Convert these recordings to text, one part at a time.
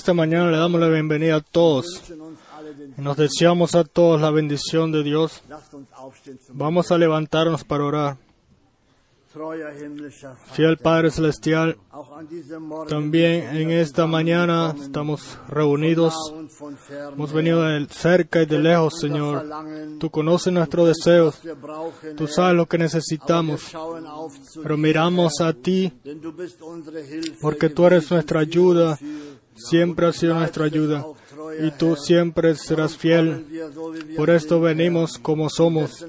esta mañana le damos la bienvenida a todos nos deseamos a todos la bendición de Dios. Vamos a levantarnos para orar. Fiel Padre Celestial, también en esta mañana estamos reunidos. Hemos venido de cerca y de lejos, Señor. Tú conoces nuestros deseos. Tú sabes lo que necesitamos. Pero miramos a ti porque tú eres nuestra ayuda. Siempre has sido nuestra ayuda. Y tú siempre serás fiel. Por esto venimos como somos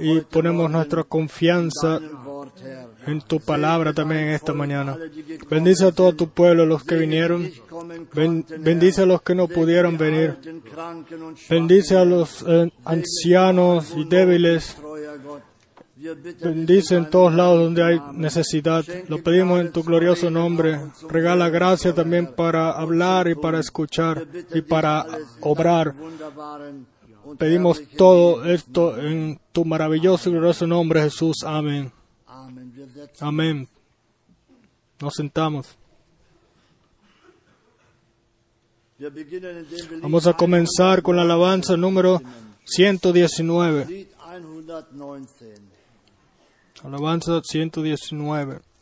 y ponemos nuestra confianza en tu palabra también esta mañana. Bendice a todo tu pueblo, los que vinieron. Ben- bendice a los que no pudieron venir. Bendice a los eh, ancianos y débiles. Bendice en todos lados donde hay necesidad. Lo pedimos en tu glorioso nombre. Regala gracia también para hablar y para escuchar y para obrar. Pedimos todo esto en tu maravilloso y glorioso nombre, Jesús. Amén. Amén. Nos sentamos. Vamos a comenzar con la alabanza número 119. Lied 119. Alabanza 119.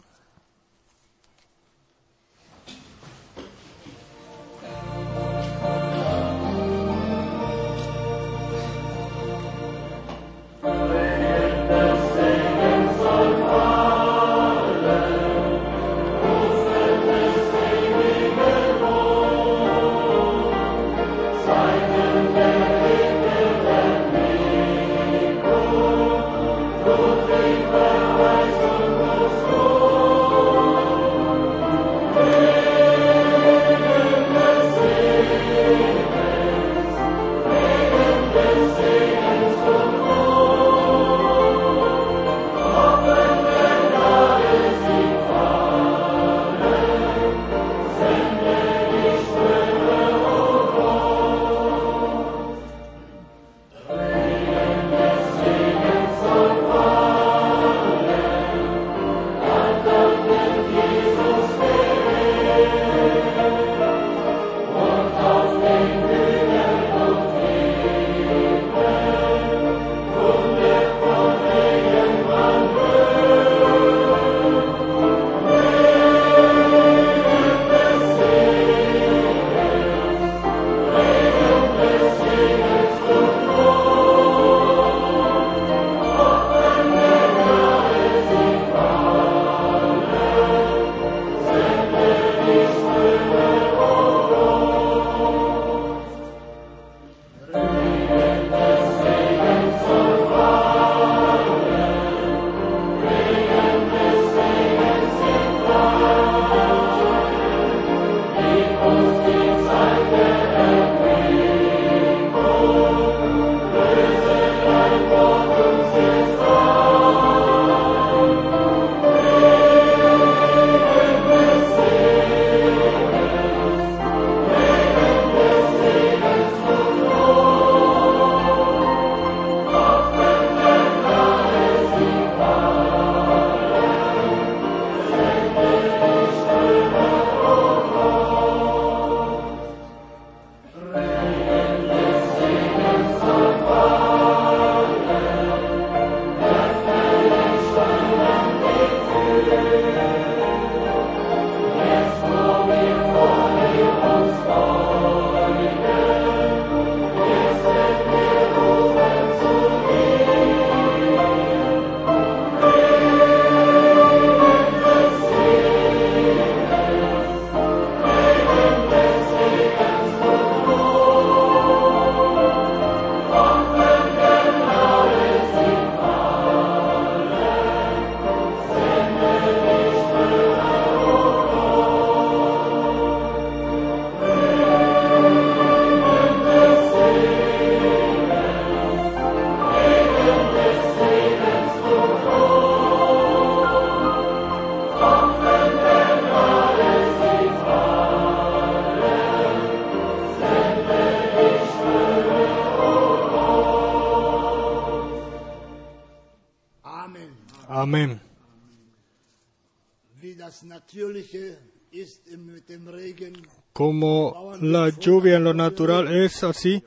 Lluvia en lo natural es así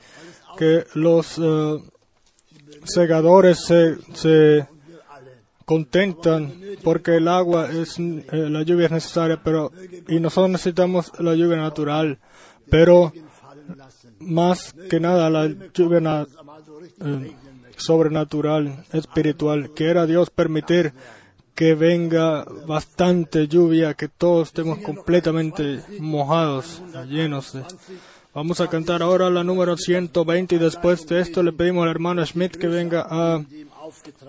que los eh, segadores se, se contentan porque el agua es eh, la lluvia es necesaria pero y nosotros necesitamos la lluvia natural pero más que nada la lluvia eh, sobrenatural espiritual quiera Dios permitir que venga bastante lluvia que todos estemos completamente mojados llenos de Vamos a cantar ahora la número 120 y después de esto le pedimos al hermano Schmidt que venga a,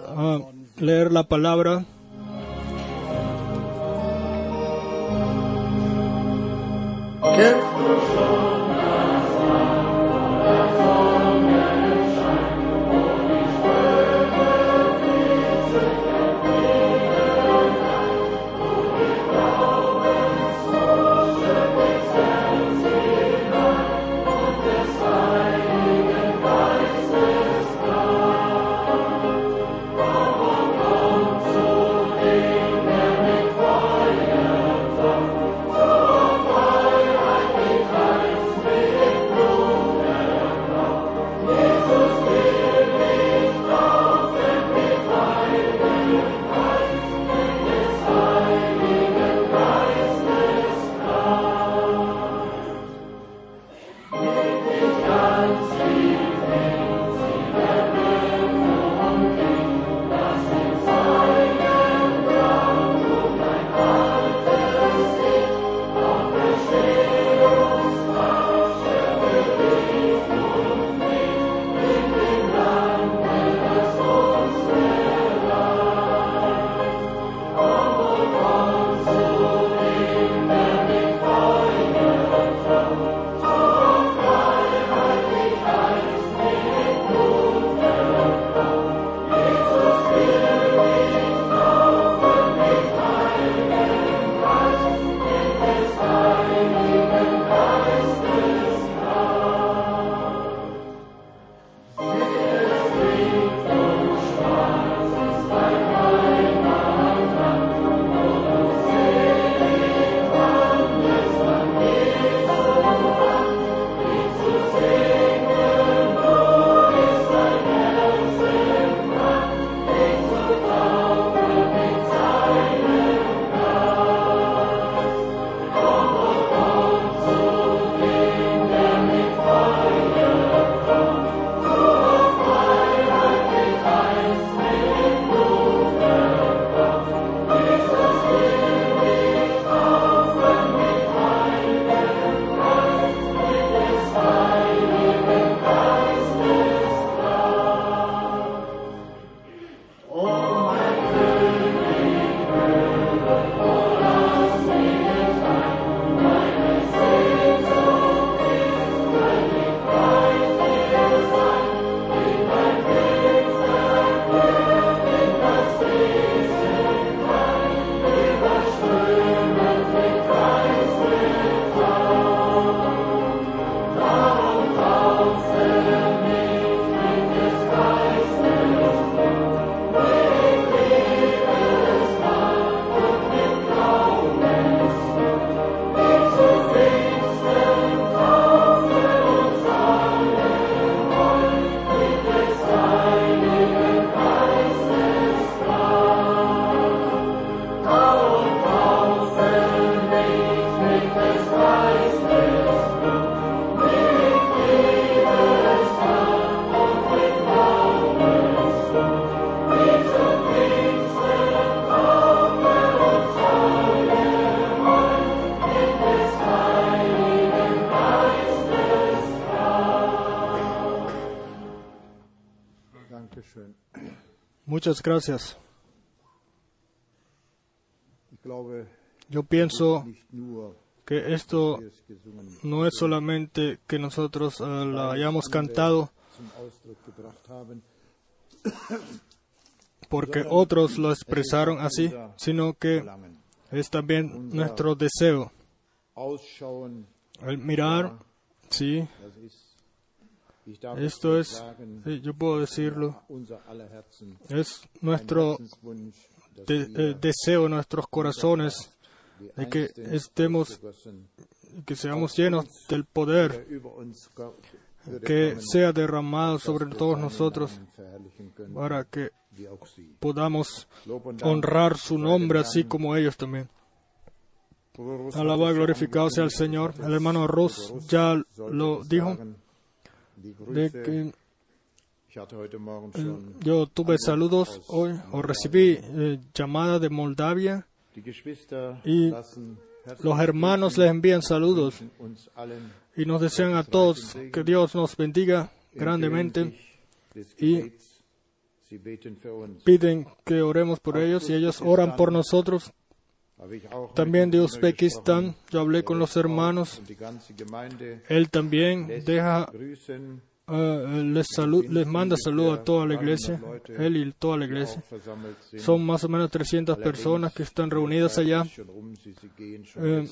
a leer la palabra. sind. Muchas gracias. Yo pienso que esto no es solamente que nosotros eh, la hayamos cantado porque otros lo expresaron así, sino que es también nuestro deseo. El mirar, sí, esto es yo puedo decirlo, es nuestro de- eh, deseo, nuestros corazones, de que estemos, que seamos llenos del poder que sea derramado sobre todos nosotros para que podamos honrar su nombre así como ellos también. Alabado y glorificado sea el Señor. El hermano Rus ya lo dijo, de que eh, yo tuve saludos hoy, o recibí eh, llamada de Moldavia, y los hermanos les envían saludos y nos desean a todos que Dios nos bendiga grandemente y piden que oremos por ellos y ellos oran por nosotros. También de Uzbekistán, yo hablé con los hermanos. Él también deja, eh, les, salu- les manda salud a toda la iglesia, él y toda la iglesia. Son más o menos 300 personas que están reunidas allá. Eh,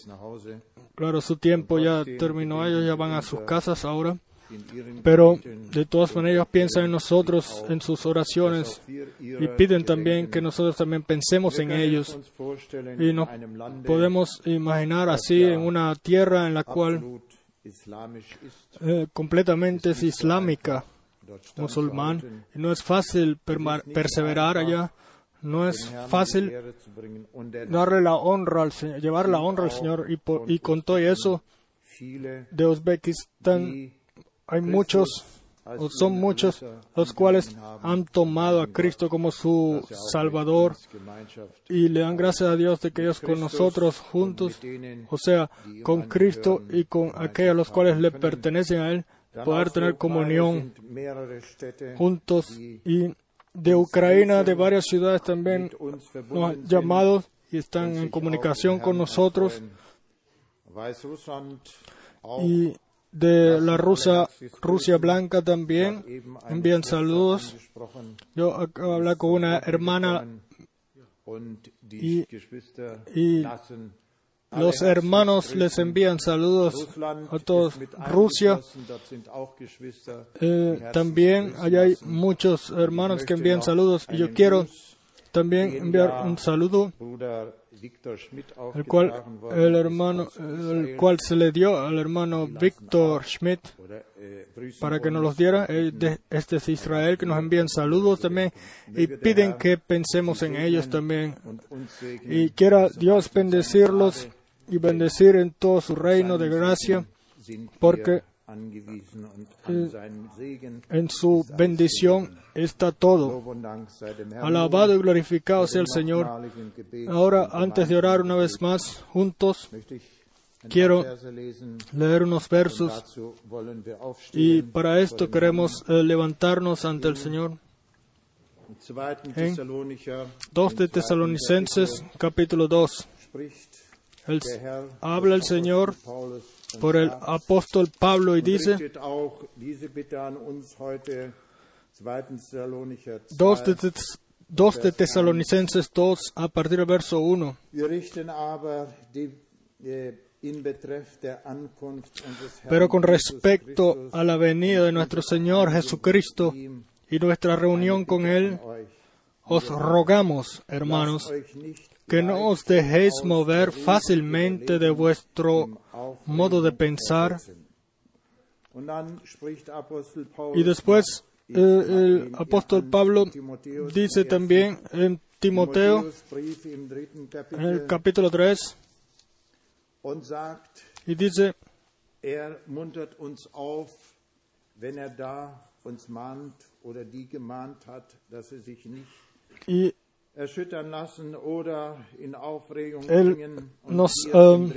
Claro, su tiempo ya terminó, ellos ya van a sus casas ahora, pero de todas maneras piensan en nosotros, en sus oraciones, y piden también que nosotros también pensemos en ellos. Y nos podemos imaginar así en una tierra en la cual eh, completamente es islámica, musulmán, y no es fácil perseverar allá, no es fácil darle la honra al Señor, llevar la honra al Señor y, por- y con todo eso de Uzbekistán hay muchos o son muchos los cuales han tomado a Cristo como su Salvador y le dan gracias a Dios de que ellos con nosotros juntos, o sea, con Cristo y con aquellos a los cuales le pertenecen a Él, poder tener comunión juntos y de Ucrania, de varias ciudades también nos han llamado y están en comunicación con nosotros. Y de la Rusia, Rusia Blanca también envían saludos. Yo acabo hablar con una hermana y, y los hermanos les envían saludos a todos. Rusia, eh, también allá hay muchos hermanos que envían saludos y yo quiero también enviar un saludo el cual el hermano el cual se le dio al hermano Víctor Schmidt para que nos los diera. Eh, este es Israel que nos envían saludos también y piden que pensemos en ellos también. y quiera Dios bendecirlos y bendecir en todo su reino de gracia porque en su bendición está todo. Alabado y glorificado sea el Señor. Ahora, antes de orar una vez más juntos, quiero leer unos versos y para esto queremos eh, levantarnos ante el Señor. En 2 de Tesalonicenses, capítulo 2. El- habla el Señor por el apóstol Pablo y dice, Dos de, Tes- dos de Tesalonicenses 2 a partir del verso 1. Wir richten aber die, äh, Pero con respecto a la venida de nuestro Señor Jesucristo y nuestra reunión con Él, os rogamos, hermanos, que no os dejéis mover fácilmente de vuestro modo de pensar. Y después eh, el apóstol Pablo dice también en Timoteo, en el capítulo 3, und sagt, y dice, er er nicht y Él nos ähm,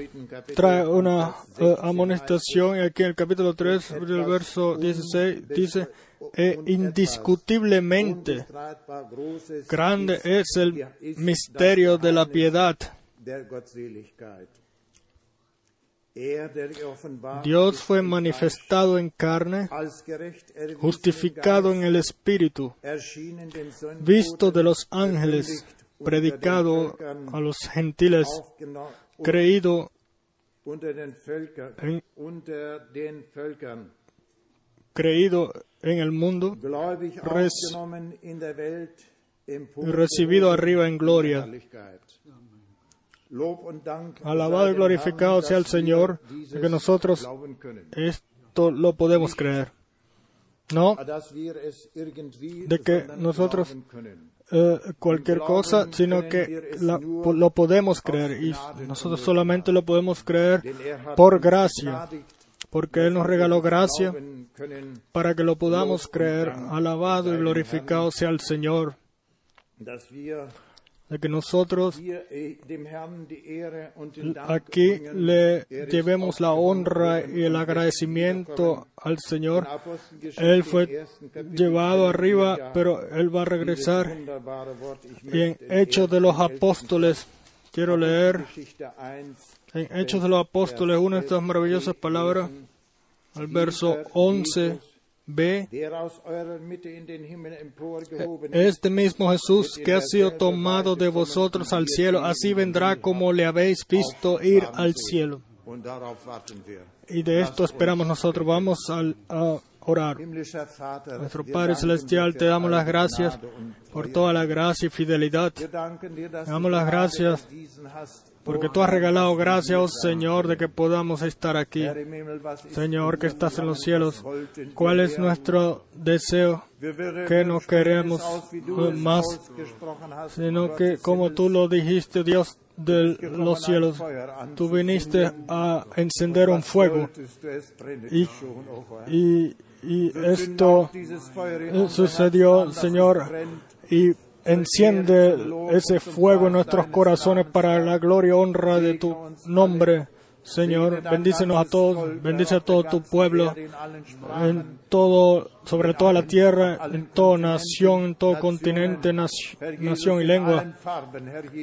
trae una eh, 16 amonestación y aquí en el capítulo 3 del verso 16 dice e indiscutiblemente grande es el misterio de la piedad Dios ist fue manifestado en carne erwiesen justificado en el espíritu visto de los ángeles predicado a los gentiles creído en, creído en el mundo Res- recibido arriba en gloria Alabado y glorificado sea el Señor, que nosotros esto lo podemos creer. No De que nosotros- eh, cualquier cosa, sino que la- lo podemos creer. Y nosotros solamente lo podemos creer er por gracia, porque Él nos regaló gracia para que lo podamos creer. Alabado y glorificado sea el Señor, de que nosotros eh, aquí le Er llevemos la honra y el agradecimiento al Señor. Él fue llevado arriba, pero Él va a regresar. Y en Hechos de los Apóstoles, quiero leer. En Hechos de los Apóstoles una de estas maravillosas palabras, al verso 11b. Este mismo Jesús que ha sido tomado de vosotros al cielo, así vendrá como le habéis visto ir al cielo. Y de esto esperamos nosotros. Vamos al- a orar. Nuestro Padre Celestial, te damos las gracias por toda la gracia y fidelidad, Te damos las gracias porque tú has regalado gracia, oh Señor, de que podamos estar aquí. Señor que estás en los cielos, ¿cuál es nuestro deseo? que no queremos más, Sino que como tú lo dijiste, Dios de los cielos, tú viniste a encender un fuego y, esto sucedió, Señor, y enciende ese fuego en nuestros corazones para la gloria y honra de tu nombre. Señor, bendícenos a todos, bendice a todo tu pueblo, en todo, sobre toda la tierra, en toda nación, en todo continente, naci- nación y lengua.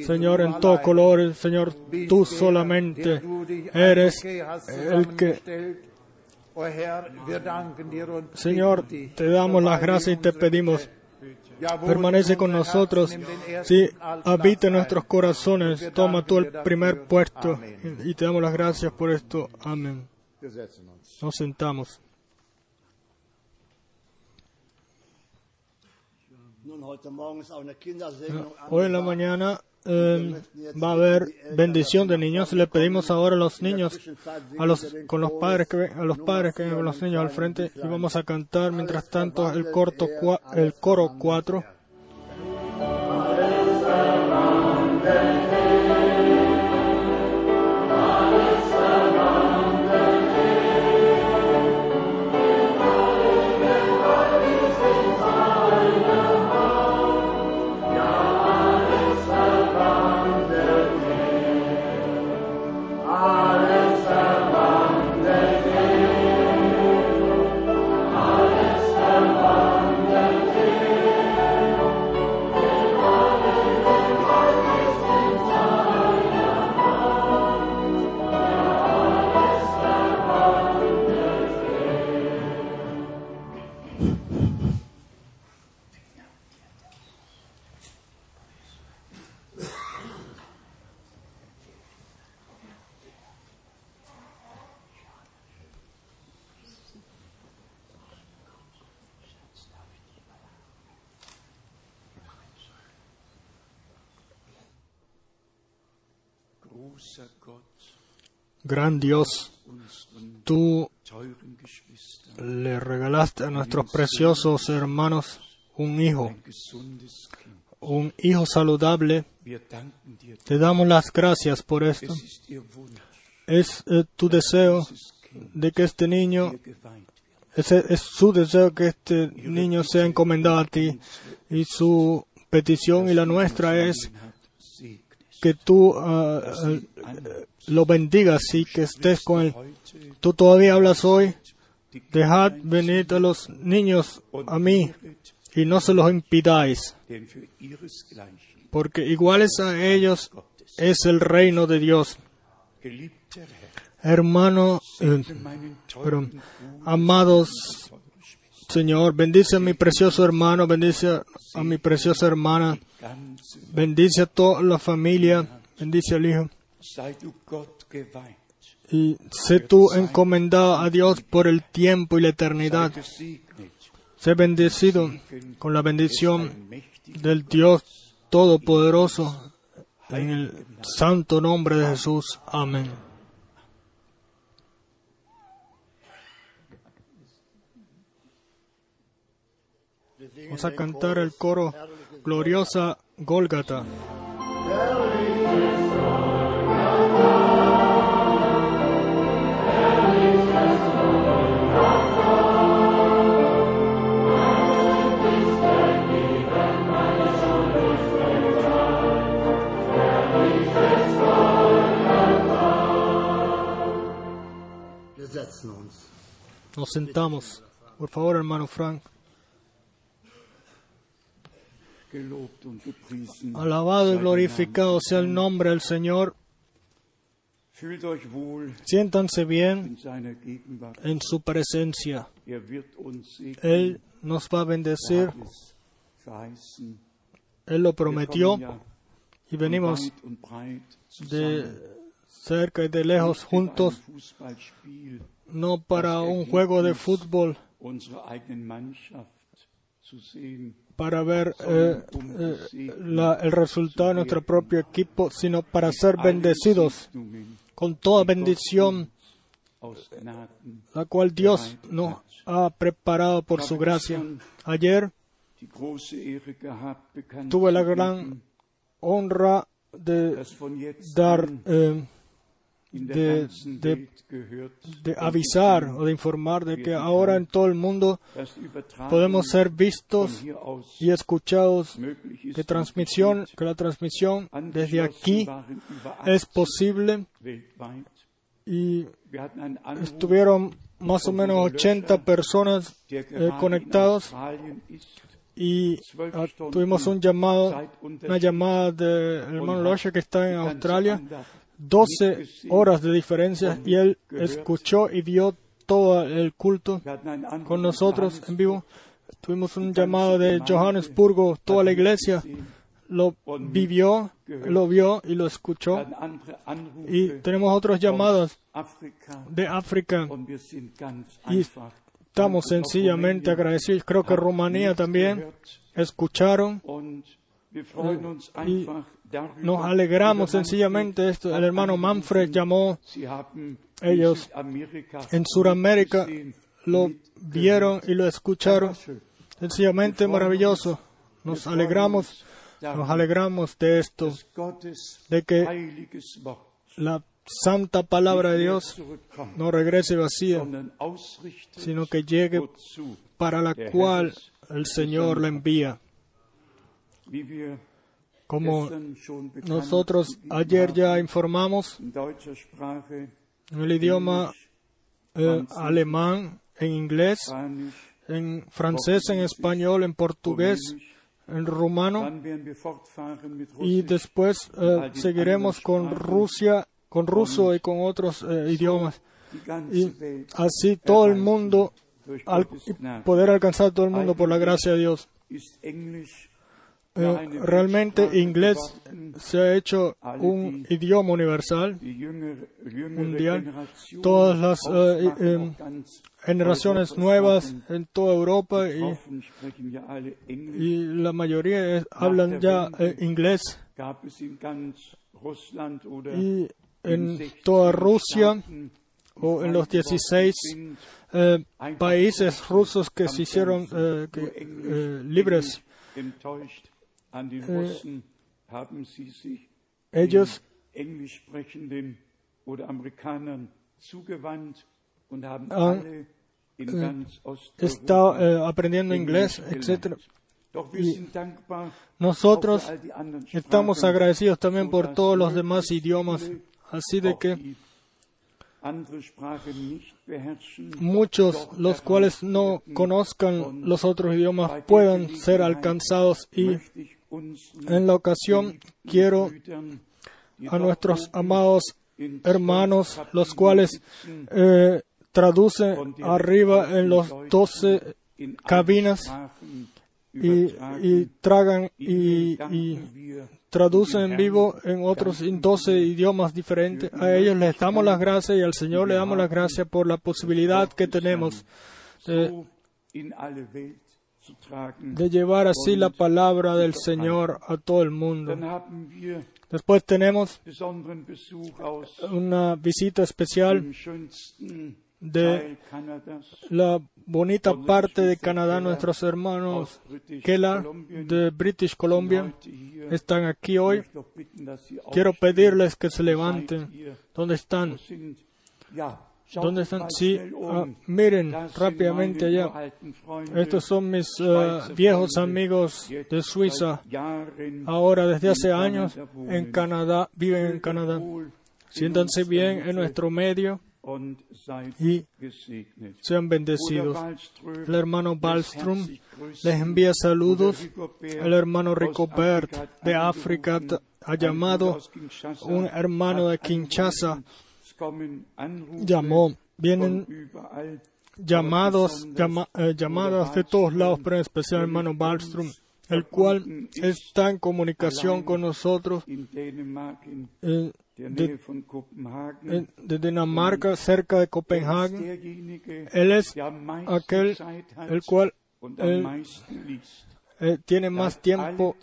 Señor, en todo color, Señor, tú solamente eres el que, Señor, te damos las gracias y te pedimos, permanece con nosotros, sí, habita en nuestros corazones, toma tú el primer puesto y te damos las gracias por esto. Amén. Nos sentamos. Hoy en la mañana eh, va a haber bendición de niños. Le pedimos ahora a los niños, a los, con los padres que, ven- a los padres que con los niños al frente y vamos a cantar mientras tanto el, corto el coro 4. Gran Dios, tú le regalaste a nuestros preciosos hermanos un hijo, un hijo saludable. Te damos las gracias por esto. Es eh, tu deseo de que este niño. Ese es su deseo que este niño sea encomendado a ti y su petición y la nuestra es que tú ah, eh, lo bendigas y que estés con él. Tú todavía hablas hoy, dejad venir a los niños a mí y no se los impidáis, porque iguales a ellos es el reino de Dios. Hermano, eh, amados Señor, bendice a mi precioso hermano, bendice a mi preciosa hermana, bendice a toda la familia, bendice al hijo. Y sé tú encomendado a Dios por el tiempo y la eternidad. Sé bendecido con la bendición del Dios Todopoderoso, En el santo nombre de Jesús. Amén. Vamos a cantar el coro Gloriosa Gólgata. Nos sentamos. Por favor, hermano Frank. Alabado y glorificado sea el nombre del Señor. Siéntanse bien en su presencia. Er. Él nos va a Er bendecir. verheißen. Él lo prometió y venimos de cerca y de lejos juntos, no para un juego de fútbol, para ver eh, eh, la- el resultado de nuestro propio equipo, sino para ser bendecidos con toda bendición, la cual Dios nos ha preparado por su gracia. Ayer tuve la gran honra de dar, eh, de- de- avisar o de informar de que ahora en todo el mundo podemos ser vistos y escuchados, que transmisión, que la transmisión desde aquí es 80 posible y estuvieron más o menos 80 personas eh, conectados y ah, tuvimos un llamado, una llamada del hermano Loche que está en Australia, 12 horas de diferencia y él escuchó y vio todo el culto con nosotros en vivo. Tuvimos un llamado de Johannesburgo, toda la iglesia lo vivió, lo vio y lo escuchó. Y tenemos otros llamados de África y estamos sencillamente agradecidos. Creo que Rumanía también escucharon. y Nos alegramos sencillamente esto. El hermano Manfred llamó, ellos en Sudamérica lo vieron y lo escucharon. Sencillamente maravilloso. Nos alegramos, nos alegramos de esto, de que la santa palabra de Dios no regrese vacía, sino que llegue para la cual el Señor la envía. Como nosotros ayer ya informamos en el idioma eh, alemán, en inglés, en francés, en español, en portugués, en rumano y después eh, seguiremos con Rusia, con ruso y con otros eh, idiomas. Y así todo el mundo, al- poder alcanzar a todo el mundo por la gracia de Dios. Eh, realmente inglés se ha hecho un idioma universal. Mundial. Todas las, eh, eh, ganz Generaciones nuevas en toda Europa y, la mayoría es- hablan ya eh, inglés. Y en 16 toda Rusia o en los frei geworden 16 sind, eh, países rusos que se hicieron que, libres, Äh, sich ellos Han, ganz está Osteuropa eh, aprendiendo inglés, etc. Y Nosotros estamos agradecidos también por todos los demás idiomas, así de que muchos, los cuales no conozcan los otros idiomas, puedan ser alcanzados y en la ocasión quiero a nuestros amados hermanos, los cuales eh, traducen arriba en los doce cabinas y, tragan y, traducen en vivo en otros danken 12 wir idiomas diferentes. A ellos les damos las gracias y al Señor le damos las gracias por la posibilidad que tenemos de, de llevar así la palabra del Señor a todo el mundo. Después tenemos una visita especial de la bonita parte de Canadá, nuestros hermanos Keller de British Columbia están aquí hoy. Quiero pedirles que se levanten. ¿Dónde están? ¿Dónde están? Sí, ah, miren rápidamente allá. Estos son mis eh, viejos amigos de Suiza. Ahora, desde hace años, en Canadá, viven en Canadá. Siéntanse bien en nuestro medio y sean bendecidos. El hermano Ballström les envía saludos. El hermano Ricobert de. África ha llamado, un hermano de Kinshasa llamó. Vienen llamados, llama- eh, llamadas de todos lados, pero en especial hermano Ballström, el cual está en comunicación con nosotros eh, de, eh, de Dinamarca, cerca de Er derjenige, Él es aquel, el cual tiene más tiempo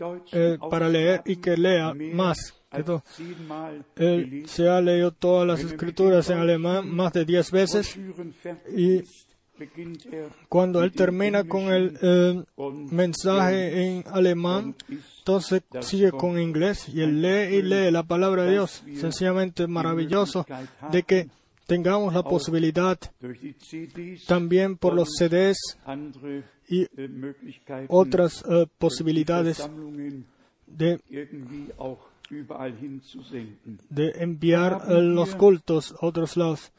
para leer y que lea más. Zehnmal Él se ha leído todas las escrituras en alemán más de diez veces y er cuando él termina con el eh, mensaje en alemán, entonces sigue con inglés y él lee y lee la palabra de Dios. Sencillamente maravilloso de que tengamos la posibilidad también por los CDs y Möglichkeiten otras eh, posibilidades de, de enviar eh, los cultos a otros lados.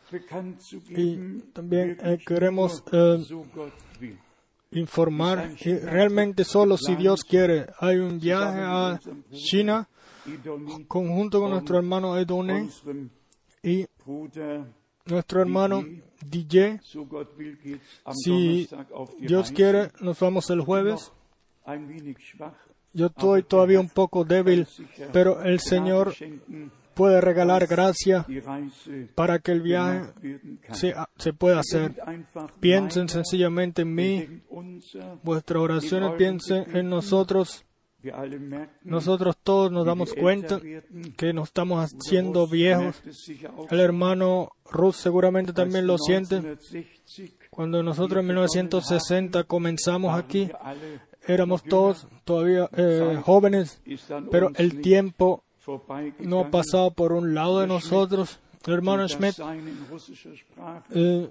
Y también eh, queremos eh, informar y realmente solo si Dios quiere. Hay un viaje a China conjunto con nuestro hermano Edone y nuestro hermano DJ. Si Dios quiere, nos vamos el jueves. Yo estoy todavía un poco débil, pero el Señor puede regalar gracia para que el viaje kann. se, se pueda hacer. Piensen sencillamente en mí, vuestras oraciones piensen en nosotros. Nosotros todos nos damos cuenta que nos estamos haciendo viejos. El hermano Ruth seguramente también lo siente. 1960 Cuando nosotros en 1960 comenzamos aquí, éramos todos todavía eh, jóvenes, pero el tiempo no ha pasado por un lado de nosotros. El hermano Schmidt eh,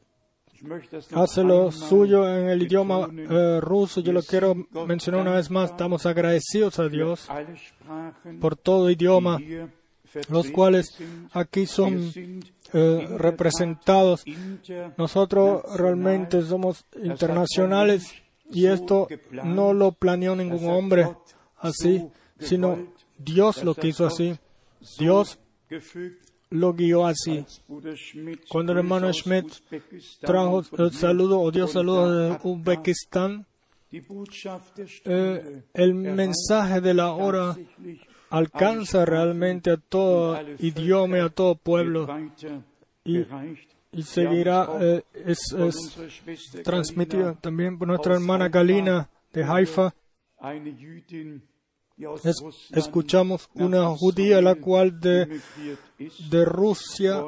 hace lo suyo en el idioma eh, ruso. Yo lo quiero mencionar una vez más. Estamos agradecidos a Dios por todo idioma, los cuales aquí son representados. Nosotros realmente somos internacionales y esto no lo planeó ningún hombre así, sino Dios lo quiso así. Dios lo guió así. Cuando el hermano Schmidt Trajo el saludo o dio saludos de Uzbekistán. Eh, el mensaje de la hora alcanza realmente a todo idioma y a todo pueblo y seguirá, eh, es, Von es transmitido Galina, también por nuestra hermana Galina de Haifa. Es- escuchamos una judía la cual de, de Rusia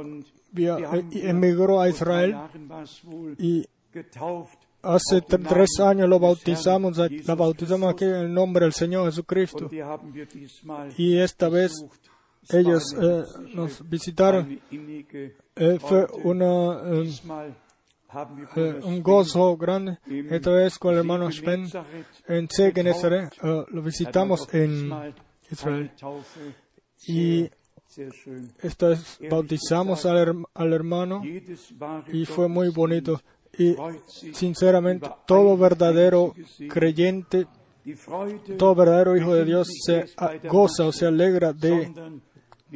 eh, y emigró a Israel es y hace tres años lo bautizamos, la bautizamos aquí en el nombre del Señor Jesucristo. Y esta vez. Es ellos eh, nos visitaron. Eh, fue una, eh, eh, un gozo grande. Esta vez con el hermano Sven en Se getauft. Genezaret. eh, lo visitamos en Israel. Y esta vez bautizamos al, al hermano y fue muy bonito. Y sinceramente, todo verdadero creyente, todo verdadero hijo de Dios se goza o se alegra de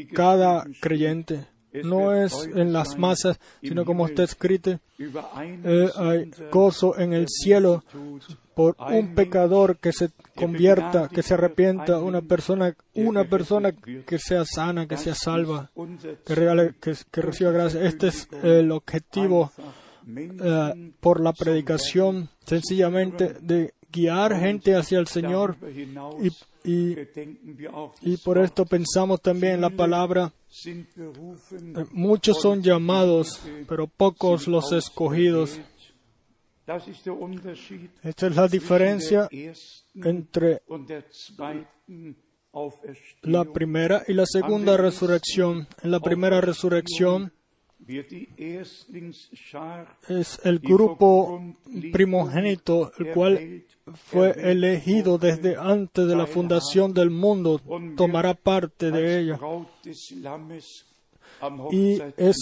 cada creyente. No es en las masas, sino como está escrito, eh, hay gozo en el cielo por un pecador que se convierta, que se arrepienta, una persona, una persona que sea sana, que sea salva, que reciba gracia. Este es el objetivo eh, por la predicación, sencillamente de guiar gente hacia el Señor y, Y, y por esto pensamos también en la palabra, muchos son llamados, pero pocos los escogidos. Esta es la diferencia entre la primera y la segunda resurrección. En la primera resurrección es el grupo primogénito, el cual fue elegido desde antes de la fundación del mundo, tomará parte de ella. Y es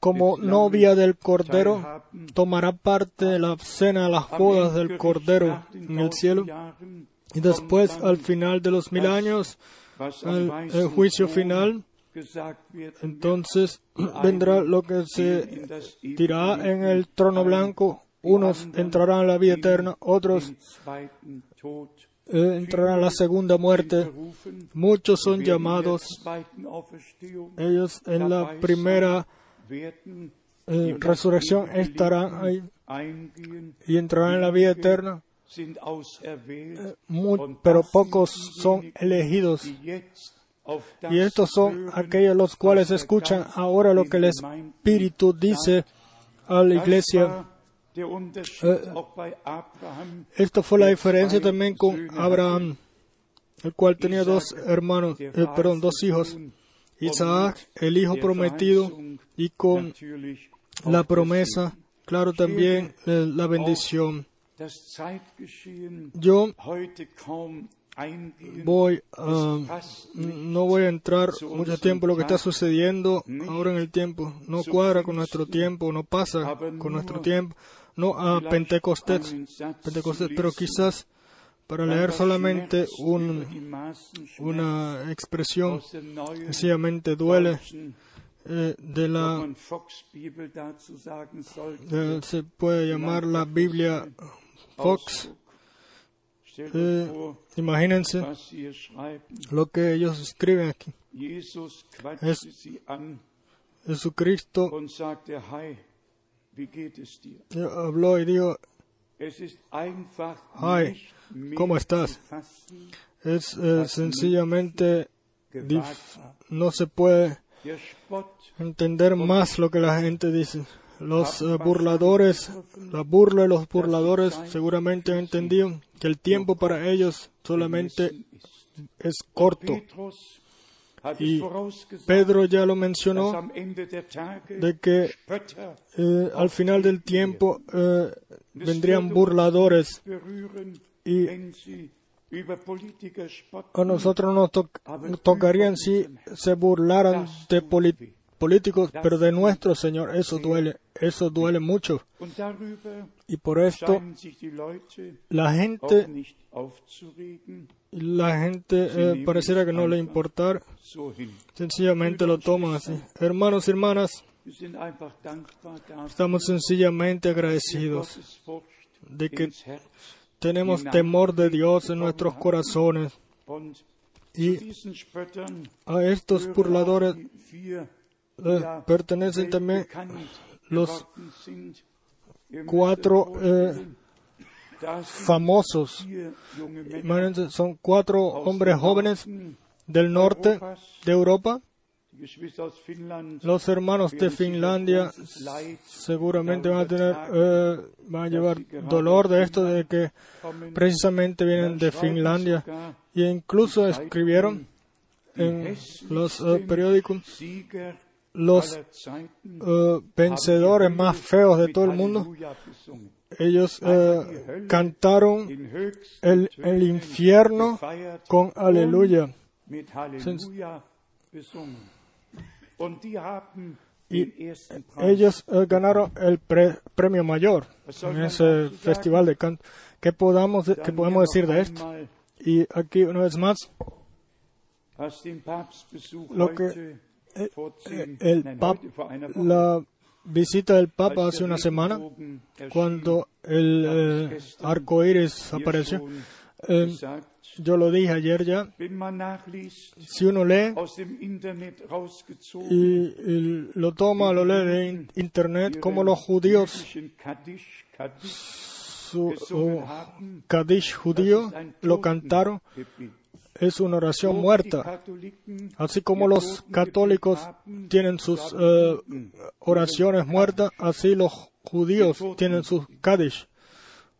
Como novia del Cordero, tomará parte de la cena de las bodas del Cordero en el cielo. Y después, al final de los mil años, al el juicio final, entonces vendrá lo que se dirá en el trono blanco. Unos entrarán a la vida eterna, otros entrarán a la segunda muerte. Muchos son llamados, ellos en la primera eh, resurrección estarán ahí y entrarán en la vida eterna. Eh, pero pocos son elegidos. Y estos son aquellos los cuales escuchan ahora lo que el Espíritu dice a la iglesia. Eh, Esto fue la diferencia también con Abraham, el cual tenía dos hermanos, eh, perdón, dos hijos. Isaac, el hijo prometido, y con la promesa, claro también eh, la bendición. Yo voy a, no voy a entrar mucho tiempo en lo que está sucediendo ahora en el tiempo. No cuadra con nuestro tiempo, no pasa con nuestro tiempo. No a Pentecostés, Pentecostés, pero quizás para leer solamente un, una expresión sencillamente duele eh, de la eh, se puede llamar la Biblia Fox. Eh, imagínense lo que ellos escriben aquí. Es- Jesucristo habló y dijo, mehr ¿cómo estás? es eh, sencillamente no se puede entender más lo que la gente dice. Los eh, burladores, la burla de los burladores seguramente han entendido que el tiempo para ellos solamente es corto. Y Pedro ya lo mencionó de que eh, al final del tiempo eh, vendrían burladores. y a nosotros nos to- tocarían si se burlaran de poli- políticos, pero de nuestro Señor eso duele, eso duele mucho. Y por esto la gente, la gente eh, pareciera que no le importar, sencillamente lo toman así. Hermanos y hermanas, estamos sencillamente agradecidos de que tenemos temor de Dios en nuestros corazones. Y a estos burladores eh, pertenecen también los cuatro, sind famosos. Imagínense, son cuatro hombres jóvenes Norden, del norte de Europa. Los hermanos de Finlandia seguramente van a tener, eh, van a llevar dolor de esto de que precisamente vienen de Finlandia y incluso escribieron en los eh, periódicos los eh, vencedores más feos de todo el mundo. Ellos eh, cantaron el, el infierno con aleluya. Y ellos eh, ganaron el pre- premio mayor en ese festival de canto. ¿Qué, podamos, ¿Qué podemos decir de esto? Y aquí una vez más, Lo que- el la visita del Papa hace una semana, cuando el eh, arco iris apareció. Eh, yo lo dije ayer ya, si uno lee y, lo toma, lo lee de in- internet, como los judíos, su haben, Kadish judío, lo cantaron. Es una oración muerta. Así como los católicos tienen sus eh, oraciones muertas, así los judíos tienen sus Kaddish,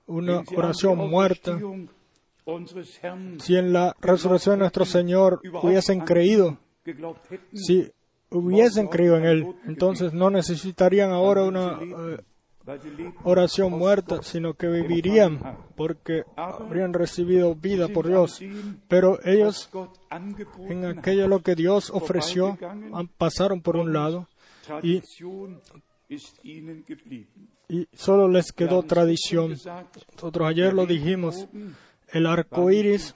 una oración muerta. Si en la resurrección de nuestro Señor hubiesen creído, si hubiesen creído en Él, entonces no necesitarían ahora una eh, oración muerta, sino que vivirían porque habrían recibido vida por Dios. Pero ellos, en aquello lo que Dios ofreció, pasaron por un lado y, y solo les quedó tradición. Nosotros ayer lo dijimos, el arco iris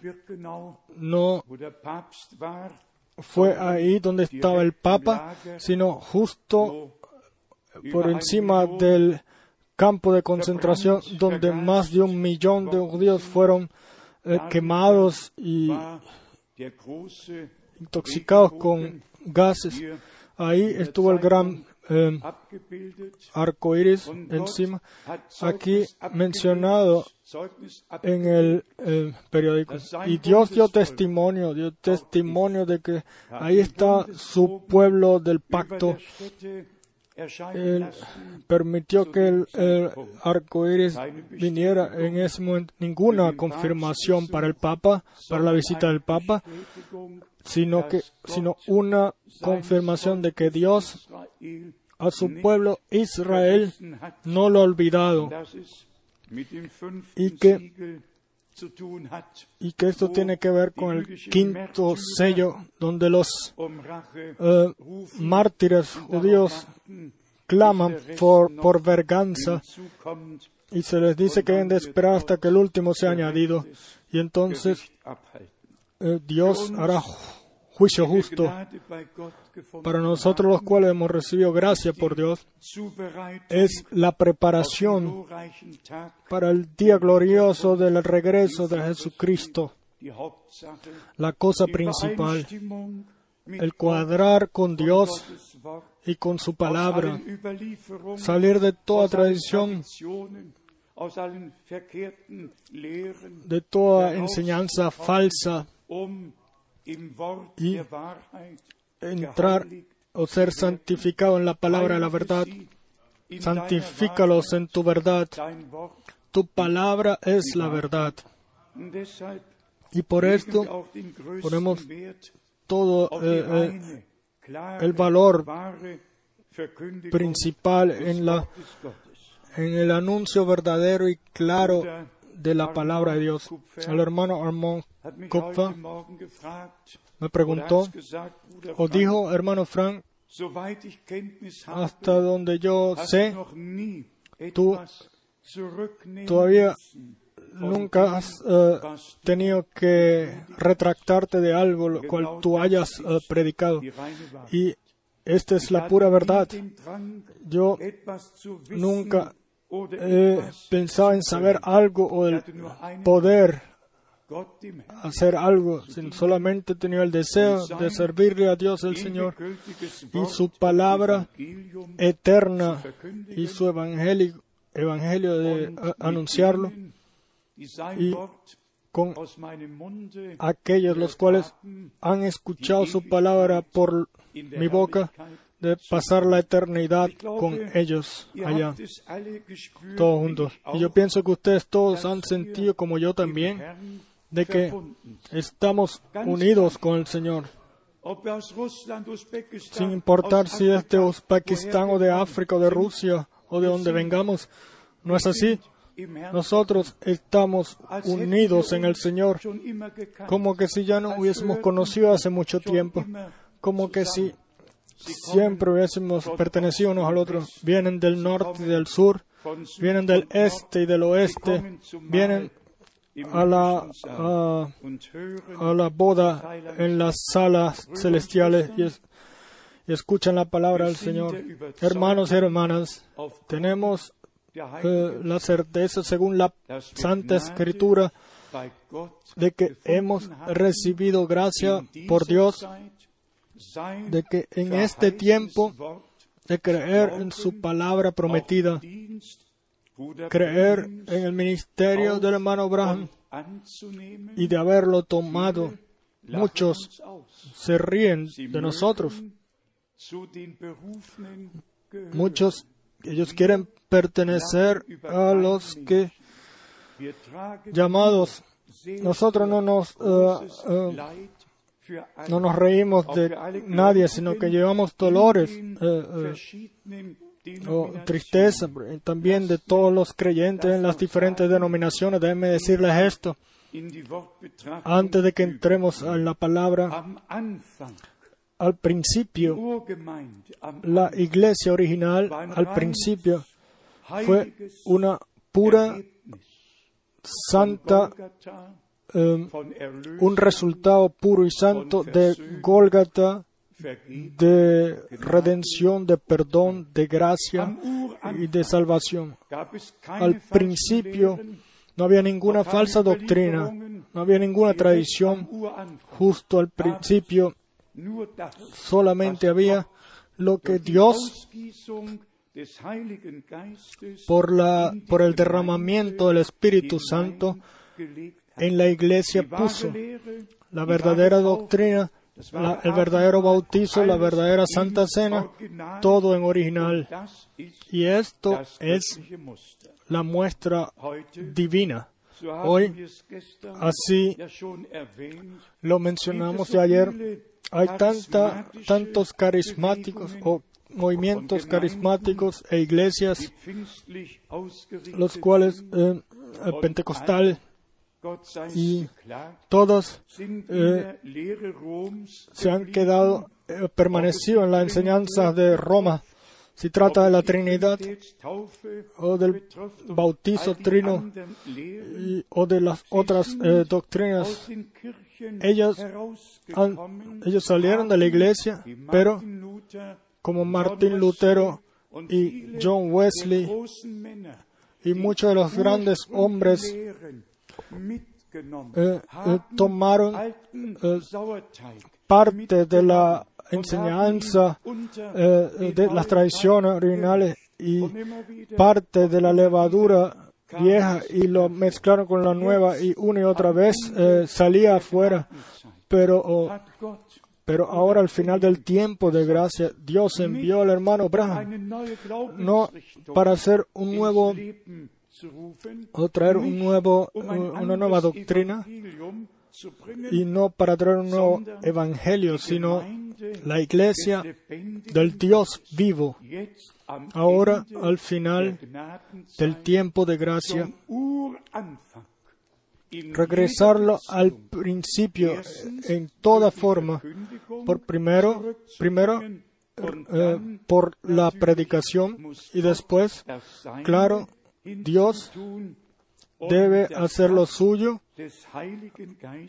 no fue ahí donde estaba el Papa, sino justo por encima del campo de concentración donde más de un millón de judíos fueron eh, quemados y intoxicados con gases. Ahí estuvo el gran eh, arco iris encima, aquí mencionado en el eh, periódico. Y Dios dio testimonio, dio testimonio de que ahí está su pueblo del pacto. Él permitió que el, el arco iris viniera en ese momento. Ninguna confirmación para el Papa, para la visita del Papa, sino que sino una confirmación de que Dios a su pueblo Israel no lo ha olvidado y que y que esto tiene que ver con el quinto sello donde los eh, mártires judíos claman por, por venganza y se les dice que deben de esperar hasta que el último sea añadido. y entonces eh, Dios hará juicio justo para nosotros los cuales hemos recibido gracia por Dios es la preparación para el día glorioso del regreso de Jesucristo. La cosa principal el cuadrar con Dios y con su palabra salir de toda tradición de toda enseñanza falsa y entrar o ser santificado en la palabra de la verdad. Santifícalos en tu verdad. Tu palabra es la verdad. Y por esto ponemos todo eh, eh, el valor principal en, la, en el anuncio verdadero y claro de la palabra de Dios. El hermano Armand Kopfa me preguntó, o dijo, hermano Frank, hasta donde yo sé, tú todavía nunca has eh, tenido que retractarte de algo lo cual tú hayas eh, predicado. Y esta es la pura verdad. Yo nunca he pensado en saber algo o el poder hacer algo, sino solamente tenido el deseo de servirle a Dios el Señor y su palabra eterna y su evangelio, evangelio de anunciarlo. Y con aquellos los cuales han escuchado su palabra por mi boca de pasar la eternidad con ellos allá, todos juntos. Y yo pienso que ustedes todos han sentido, como yo también, de que estamos unidos con el Señor, sin importar si es de Uzbekistán o de África o de Rusia o de donde vengamos. No es así. Nosotros estamos unidos en el Señor, como que si ya no hubiésemos conocido hace mucho tiempo, como que si siempre hubiésemos pertenecido unos al otro. Vienen del norte y del sur, vienen del este y del oeste, vienen a la, a, la boda en las salas celestiales y, es- y escuchan la palabra del Señor. Hermanos y hermanas, tenemos eh, la certeza según la Santa Escritura de que hemos recibido gracia por Dios, de que en este tiempo de creer en su palabra prometida, creer en el ministerio del hermano Abraham y de haberlo tomado muchos se ríen de nosotros. Muchos, ellos quieren pertenecer a los que llamados. Nosotros no nos, no nos reímos de nadie, sino que llevamos dolores eh, eh, o tristeza, también de todos los creyentes en las diferentes denominaciones. Déjenme decirles esto antes de que entremos a la palabra. Al principio, la iglesia original, al principio, fue una pura, santa, eh, Erlösung, un resultado puro y santo de Gólgata, de redención, de perdón, de gracia y de salvación. Al principio no había ninguna falsa doctrina, no había ninguna tradición. Justo al principio solamente había lo que Dios por, la, por el derramamiento del Espíritu Santo. En la iglesia puso. La verdadera doctrina, la- el verdadero bautizo, la verdadera Santa Cena, todo en original. Y esto es la muestra divina. Hoy, así lo mencionamos de ayer, hay tanta, tantos carismáticos o movimientos carismáticos e iglesias, los cuales eh, pentecostal y todos eh, se han quedado eh, permanecido en la enseñanza de Roma. Si trata de la Trinidad o del bautizo trino y- o de las otras eh, doctrinas, ellos, han- ellos salieron de la iglesia, pero como Martín Lutero y John Wesley y muchos de los grandes hombres eh, eh, tomaron eh, parte de la enseñanza de las tradiciones originales y parte de la levadura vieja y lo mezclaron con la nueva y una y otra vez eh, salía afuera. Pero, oh, pero ahora al final del tiempo de gracia, Dios envió al hermano Abraham no para hacer un nuevo o traer un nuevo, una nueva doctrina y no para traer un nuevo evangelio, sino la iglesia del Dios vivo. Ahora, al final del tiempo de gracia, regresarlo al principio en toda forma, por primero, primero eh, por la predicación y después, claro, Dios debe hacer lo suyo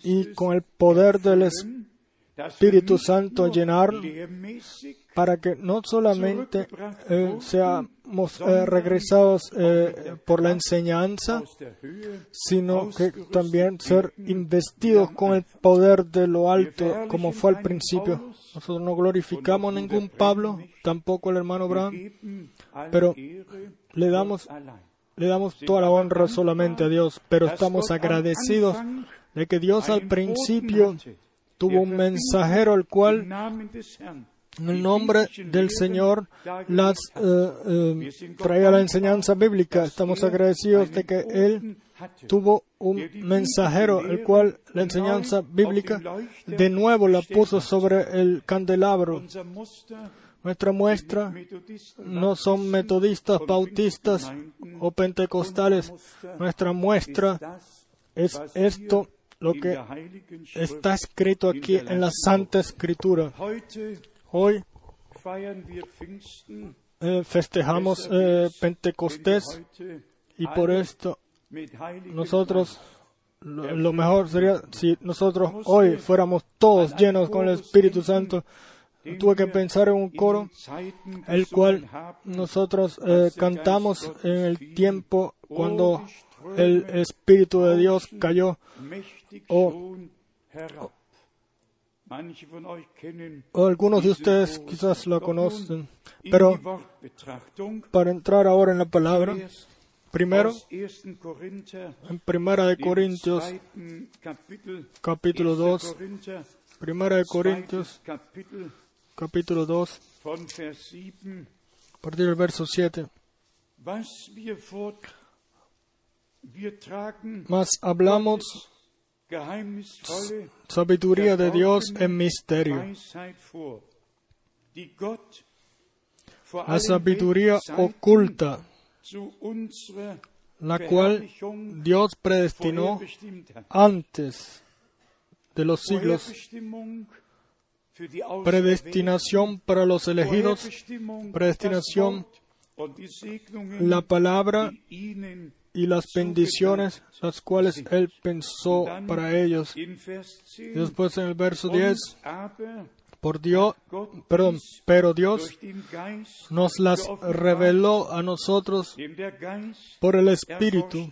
y con el poder del Espíritu Santo llenar para que no solamente eh, seamos eh, regresados eh, por la enseñanza, sino que también ser investidos con el poder de lo alto, como fue al principio. Nosotros no glorificamos ningún Pablo, tampoco al hermano Abraham, pero le damos. Le damos toda la honra solamente a Dios, pero estamos agradecidos de que Dios al principio tuvo un mensajero el cual en el nombre del Señor las eh, eh, traía la enseñanza bíblica. Estamos agradecidos de que Él tuvo un mensajero, el cual la enseñanza bíblica de nuevo la puso sobre el candelabro. Nuestra muestra no son metodistas, bautistas o pentecostales. Nuestra muestra es esto, lo que está escrito aquí en la Santa Escritura. Hoy eh, festejamos eh, Pentecostés y por esto nosotros lo mejor sería si nosotros hoy fuéramos todos llenos con el Espíritu Santo. Tuve que pensar en un coro el cual nosotros eh, cantamos en el tiempo cuando el Espíritu de Dios cayó. mächtig Oh. O algunos de ustedes quizás lo conocen, pero para entrar ahora en la palabra, Primero, aus 1. Korinther, en Primera de Corintios, capítulo 1. 2, Korinther, Primera de Corintios, capítulo 2, von Vers 7. a partir del verso 7. Was wir fort, wir tragen Mas hablamos sabiduría de Dios en misterio. La sabiduría oculta, la cual Dios predestinó antes de los siglos. Predestinación para los elegidos, predestinación, la palabra y las bendiciones, las cuales Él pensó para ellos. Y 10 después en el verso 10, uns aber por Dios, perdón, pero Dios nos las reveló a nosotros por el Espíritu,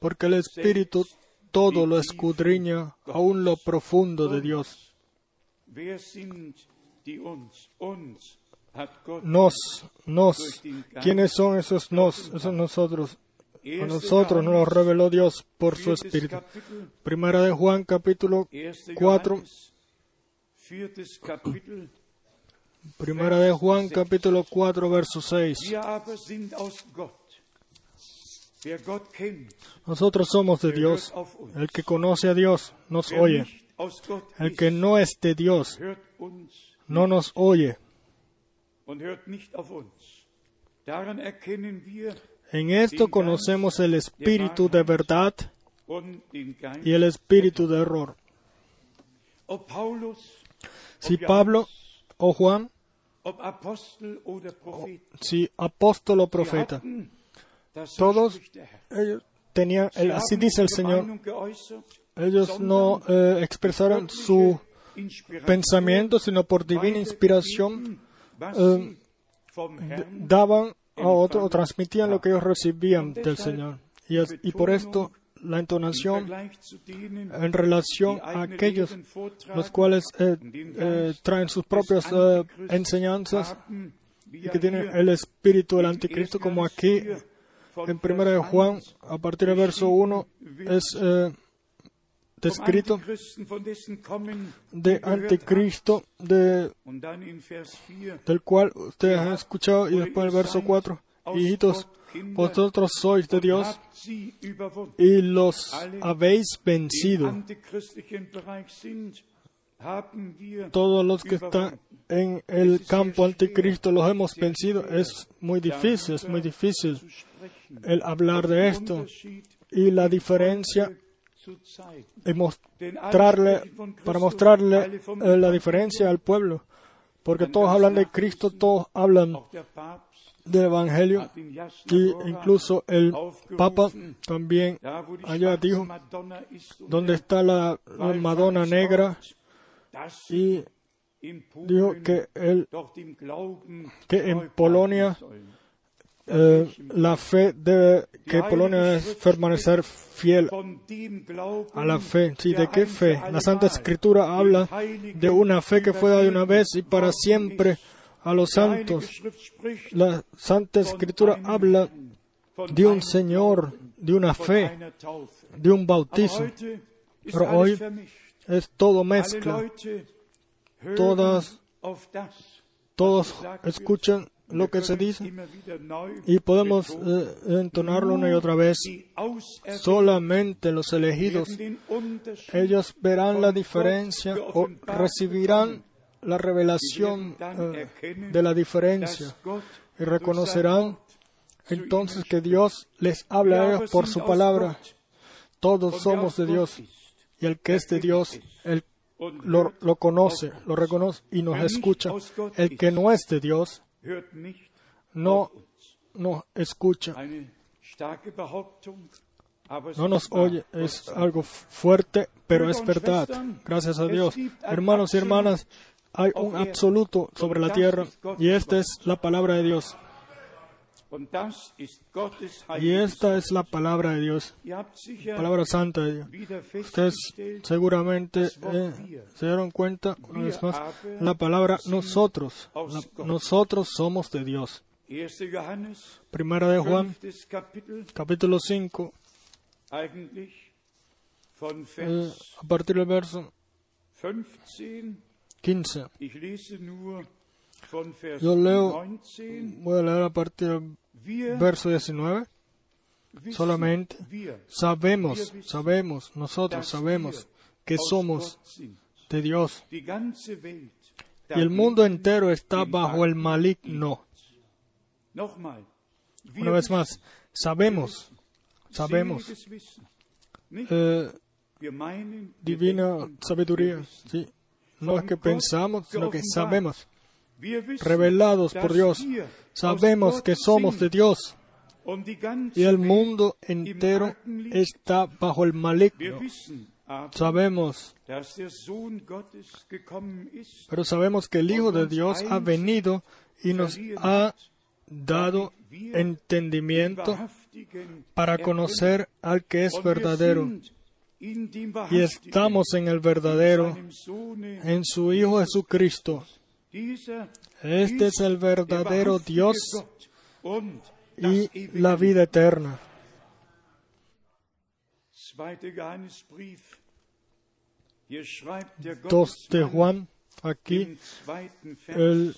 porque el Espíritu todo lo escudriña, aún lo profundo de Dios. Nos, nos, ¿quiénes son esos nos? Esos nosotros. A nosotros nos lo reveló Dios por su Espíritu. Primera de Juan, capítulo erste 4. Johannes, viertes Kapitel, Primera de Juan, capítulo 4, verso 6. wir aber sind aus Gott. Wer Gott kennt, Nosotros somos de Dios. El que conoce a Dios nos oye. El que no es de Dios no nos oye. En esto conocemos el espíritu de verdad y el espíritu de error. Si Pablo o Juan, si apóstol o profeta, todos ellos tenían, el- así dice el Señor, ellos no eh, expresaron su pensamiento, sino por divina inspiración eh, daban a otros o transmitían lo que ellos recibían del Señor. Y, es- y por esto la entonación en relación a aquellos los cuales eh, eh, traen sus propias eh, enseñanzas y que tienen el espíritu del anticristo, 1. como aquí 4 von en primera de Vers Juan, 1 a partir del verso 1, es eh, descrito de anticristo, de, habt. Und dann in Vers 4, del cual ustedes han escuchado, y después el verso 4, hijitos, vosotros sois de Dios y los habéis vencido. Todos los que están en el campo anticristo los hemos vencido. Es muy difícil, es muy difícil el hablar de esto y la diferencia. Mostrarle, para mostrarle eh, la diferencia al pueblo. Porque todos hablan de Cristo, todos hablan del Evangelio y incluso el Papa también allá dijo der está la, la Madonna negra y dijo que él que en Polonia. Eh, la fe debe que Polonia es permanecer fiel a la fe. Sí, ¿de qué fe? La Santa Escritura habla de una fe que fue dada de una vez y para siempre a los santos. La Santa Escritura habla de un Señor, de una fe, de un bautismo. Pero hoy. Es todo mezcla. Todas- Todos escuchan. Lo que se dice y podemos eh, entonarlo una y otra vez. Solamente los elegidos, ellos verán la diferencia o recibirán la revelación eh, de la diferencia y reconocerán entonces que. Dios les habla a ellos por su palabra. Todos somos de Dios y el que es de Dios, él und lo, lo conoce, lo reconoce y nos escucha. El que no es de Dios no nos escucha, no nos oye. Es algo fuerte, pero es verdad. Gracias a Dios. Hermanos y hermanas, hay un absoluto sobre la tierra y esta es la palabra de Dios. Y esta es la palabra de Dios, sicher palabra santa de Dios. Ustedes seguramente eh, se dieron cuenta, una vez más, la palabra nosotros. La- nosotros somos de Dios. 1. Johannes, Primera de Juan, 5. Kapitel, capítulo 5, eigentlich von eh, a partir del verso 15. Yo leo- 19. Voy a leer a partir del verso 19. wissen, Solamente sabemos, sabemos, nosotros sabemos que somos de Dios. Y el mundo entero está bajo el maligno. Una vez más, sabemos, sabemos, eh, divina sabiduría. No es que pensamos, sino que sabemos, revelados por Dios. Sabemos que somos de Dios y el mundo entero está bajo el maligno. Sabemos, pero sabemos que el Hijo de Dios ha venido y nos ha dado entendimiento para conocer al que es verdadero. Y estamos en el verdadero, en su Hijo Jesucristo. Este es el der verdadero Dios y la vida eterna. 2 de Juan, aquí. el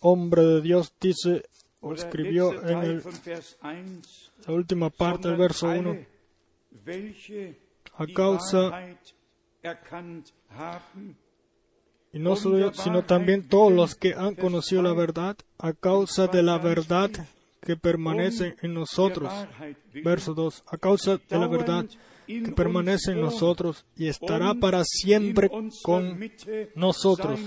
hombre de Dios dice o escribió en el- von Vers 1, la última parte del verso 1, alle, welche a causa, y no solo yo, sino también todos los que han conocido la verdad, a causa de la verdad que permanece en nosotros. Verso 2. A causa de la verdad que permanece en nosotros y estará para siempre con nosotros.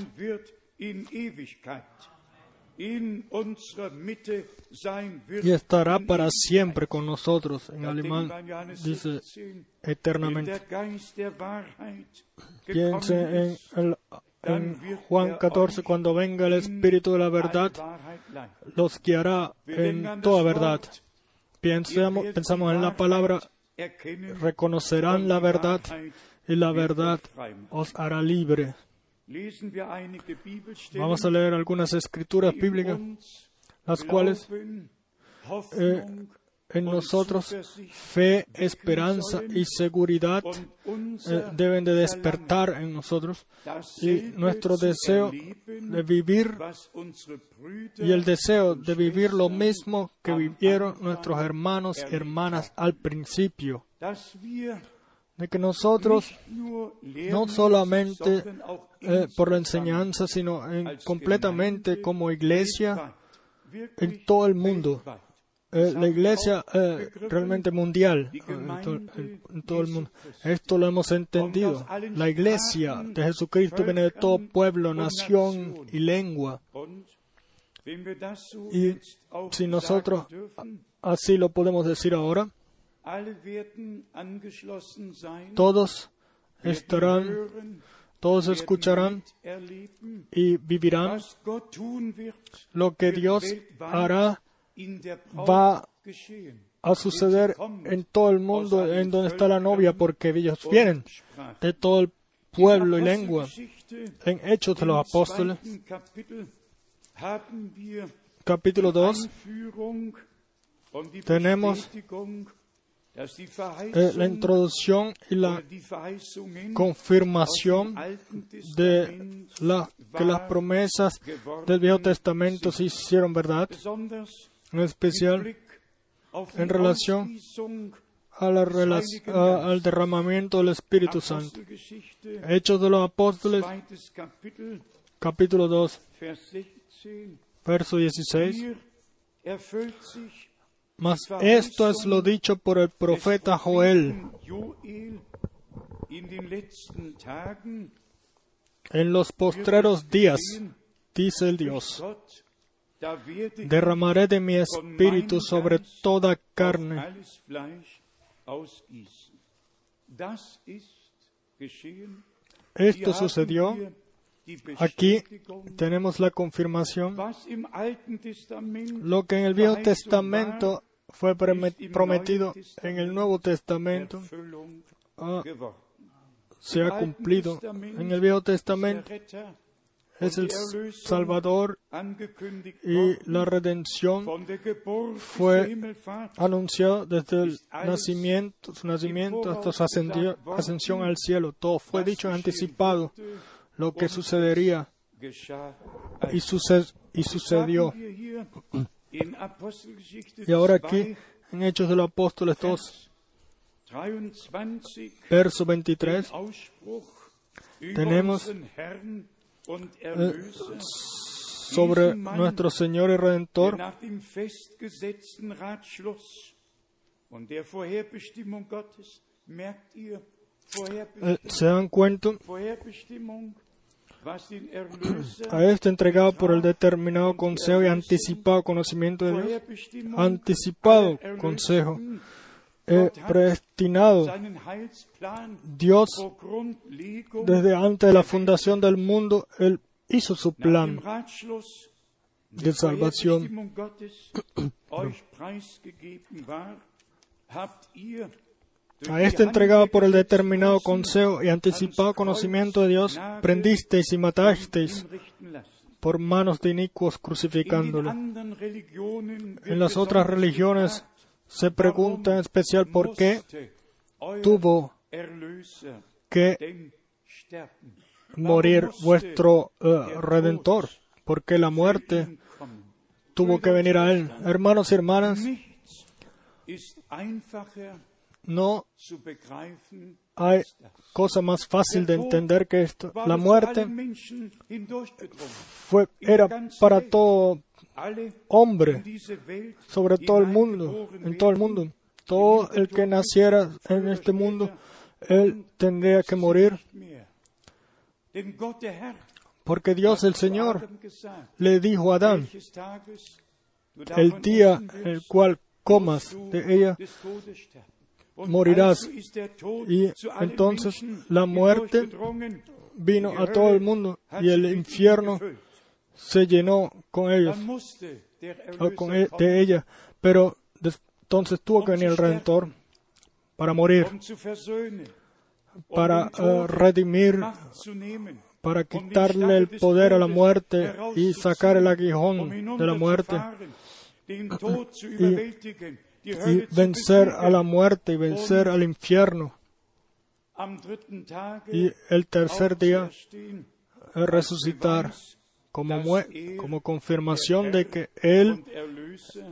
y estará para siempre con nosotros. En alemán dice 17, wenn eternamente. Piense en, el- en Juan 14, cuando venga el Espíritu de la verdad, los guiará en toda verdad. Pensamos, en la palabra, reconocerán la verdad y la verdad os hará libre. Vamos a leer algunas escrituras bíblicas, las cuales Hoffnung en nosotros fe, esperanza y seguridad eh, deben de despertar en nosotros y nuestro deseo de vivir y el deseo de vivir lo mismo que vivieron nuestros hermanos y hermanas al principio, de que nosotros no solamente eh, por la enseñanza, sino completamente como iglesia en todo el mundo. Eh, la iglesia eh, realmente mundial eh, en, to- Gemeinde en- todo el mundo. Esto lo hemos entendido. La iglesia de Jesucristo viene de todo pueblo, nación y lengua. Y si nosotros así lo podemos decir ahora, todos estarán, todos escucharán y vivirán lo que Dios hará va a suceder en todo el mundo en donde está la novia, porque ellos vienen de todo el pueblo y lengua. En Hechos de los Apóstoles, capítulo 2, Einführung und die tenemos, eh, la introducción y la confirmación de la, que las promesas del Viejo Testamento se hicieron verdad, en especial en relación al derramamiento del Espíritu Santo. Hechos de los Apóstoles, capítulo 2, Vers 16. verso 16. Hier erfüllt sich Mas esto es lo dicho por el profeta Joel. En los postreros días, dice el Dios, derramaré de mi espíritu sobre toda carne. Esto sucedió. Aquí tenemos la confirmación. Lo que en el Viejo Testamento fue prometido en el Nuevo Testamento ah, se ha cumplido. En el Viejo Testamento es el Salvador y la redención fue anunció desde el nacimiento, su nacimiento hasta su ascensión al cielo. Todo fue dicho anticipado lo que sucedería y, y sucedió. Y ahora 2, aquí, en Hechos de los Apóstoles 2, 23, verso 23, Ausspruch über Tenemos, und Erlöser, sobre nuestro Señor y Redentor, eh, se dan cuenta, a este entregado por el determinado consejo y anticipado conocimiento de Dios, anticipado consejo, eh, predestinado Dios desde antes de la fundación del mundo, Él hizo su plan de salvación. A este entregado por el determinado consejo y anticipado conocimiento de Dios, prendisteis y matasteis por manos de inicuos wird En las otras religiones se pregunta en especial por qué tuvo que morir vuestro eh, Redentor, porque la muerte tuvo que venir a Él. Hermanos y hermanas, no hay cosa más fácil de entender que esto. La muerte fue, era para todo hombre, sobre todo el mundo, en todo el mundo. Todo el que naciera en este mundo, él tendría que morir, porque Dios el Señor le dijo a Adán, el día en el cual comas de ella, morirás. Y entonces la muerte vino a todo el mundo y el infierno. Se llenó con ellos, o con e- de ella. Pero entonces tuvo que venir el Redentor para morir, para eh, redimir, para quitarle el poder a la muerte y sacar el aguijón de la muerte y vencer a la muerte y vencer al infierno. Y el tercer día resucitar como, como confirmación de que Él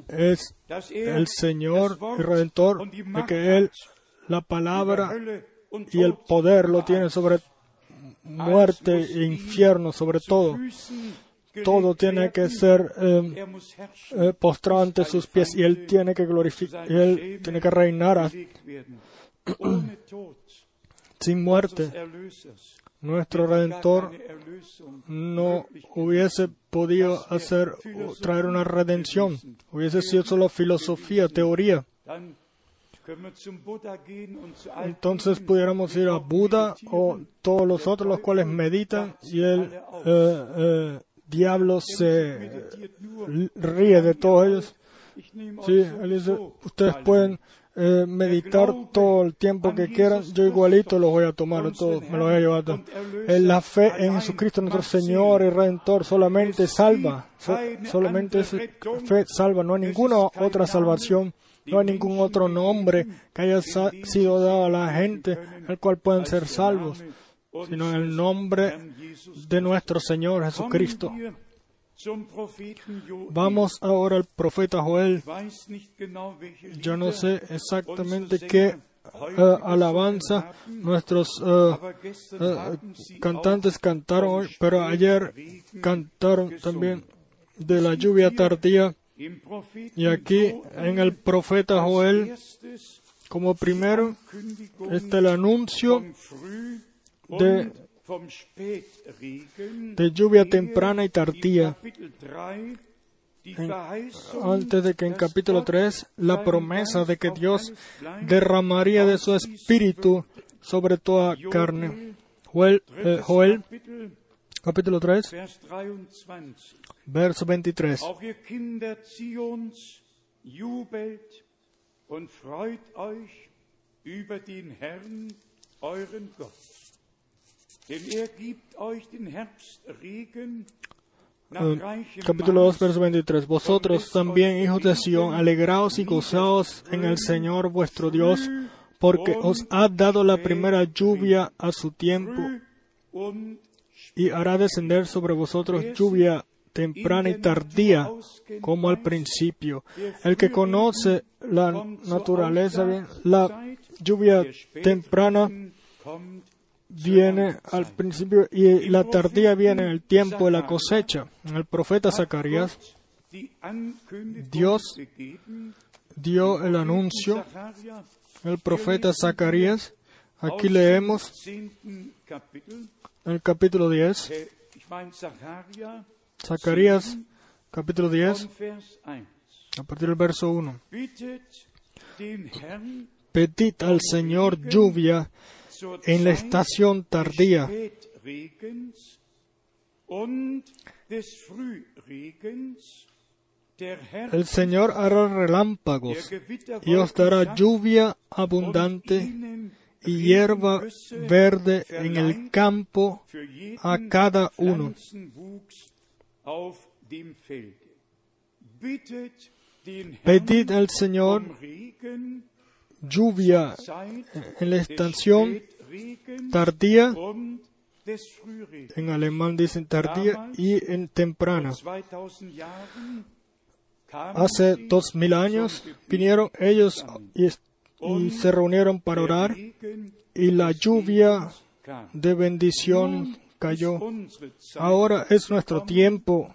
es el Señor y Redentor, de que Él la palabra y el poder lo tiene sobre muerte e infierno, sobre todo. Todo tiene que ser eh, Er eh, postrado ante sus pies y Él tiene que glorificar, Él tiene que reinar sin muerte. Nuestro Redentor no hubiese podido hacer traer una redención. Hubiese sido solo filosofía, teoría. Entonces pudiéramos ir a Buda o todos los otros los cuales meditan y el eh, eh, diablo se ríe de todos ellos. Sí, él dice, ustedes pueden eh, meditar todo el tiempo que quieran, yo igualito los voy a tomar a todos, me los voy a llevar. Eh, La fe en Jesucristo nuestro Señor y Redentor solamente salva, so- solamente esa fe salva, no hay ninguna otra salvación, no hay ningún otro nombre que haya sido dado a la gente, el cual pueden ser salvos, sino en el nombre de nuestro Señor Jesucristo. Vamos ahora al profeta Joel. Yo no sé exactamente qué eh, alabanza nuestros eh, eh, cantantes cantaron hoy, pero ayer cantaron también de la lluvia tardía. Y aquí en el profeta Joel, como primero, está el anuncio de- de lluvia temprana y tardía. Kapitel 3 die En- antes de que en capítulo Gott 3 la promesa de que Dios derramaría de su espíritu sobre toda carne. Joel, eh, Joel capítulo 3, Vers 23. verso 23. Capítulo 2, Maß verso 23. Vosotros también, hijos de Sión, alegraos y gozaos en el Señor vuestro Dios, porque os ha dado la primera lluvia a su tiempo y hará descender sobre vosotros lluvia temprana y tardía, como al principio. El que conoce la naturaleza la lluvia temprana viene al principio y la tardía viene en el tiempo de la cosecha. El profeta Zacarías Dios dio el anuncio, el profeta Zacarías. Aquí leemos 10. Kapitel, en el capítulo 10, äh, ich meine Sacharja, Zacarías capítulo 10, von Vers 1. a partir del verso 1. Bittet den Herrn Pedid al Señor lluvia en la estación tardía, el Señor hará relámpagos y os dará lluvia und abundante y hierba verde en el campo a cada uno. Pedid al Señor lluvia en la estación tardía, en alemán dicen tardía, y en temprana. 2000 Jahren kamen Hace dos mil años vinieron ellos y, y se reunieron para orar y la lluvia de bendición cayó. Ahora es nuestro tiempo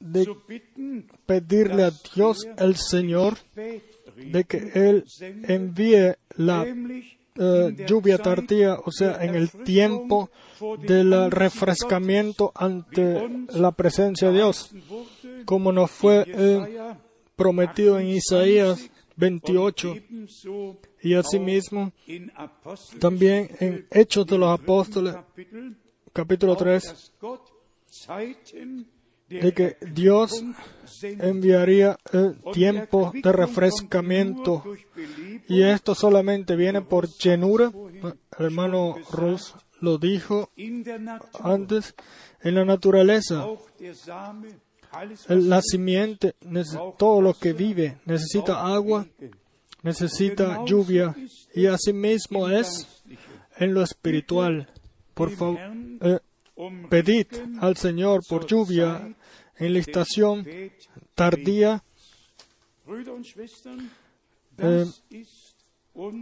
de pedirle a Dios el Señor de que Él envíe la eh, lluvia tardía, o sea, en el tiempo del refrescamiento ante la presencia de Dios, como nos fue eh, prometido en Isaías 28 28 und ebenso y asimismo también en Hechos de los Apóstoles, capítulo auch, 3, de que Dios enviaría die tiempos de refrescamiento y esto solamente viene por llenura. El hermano Rus lo dijo antes, en la naturaleza, el- la simiente, todo lo que vive necesita agua, necesita lluvia y asimismo es en lo espiritual. Por favor, eh, pedid al Señor por lluvia en la estación tardía. Eh,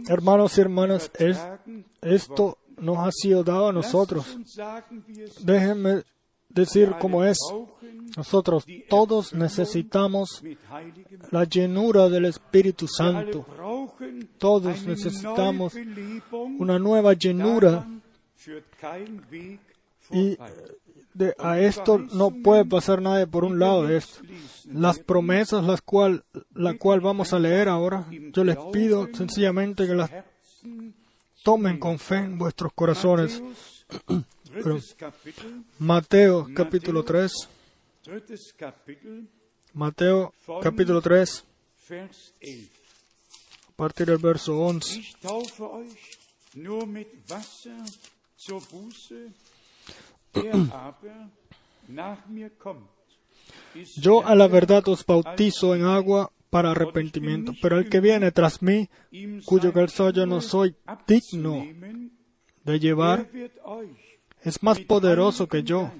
Hermanos y hermanas, es- esto nos ha sido dado a nosotros. Déjenme decir cómo es. Nosotros todos necesitamos la llenura del Espíritu Santo. Todos necesitamos. Una nueva llenura Y vorbei. de, a esto no puede pasar nadie por un lado de esto. Las promesas las cual, la cual vamos a leer ahora, yo les pido sencillamente que las tomen con fe en vuestros corazones. Kapitel, Mateo capítulo 3, drittes Kapitel, Mateo capítulo 3, Vers 11. a partir del verso 11. Yo a la verdad os bautizo en agua para arrepentimiento, pero el que viene tras mí, cuyo calzado yo no soy digno de llevar, es más poderoso que yo.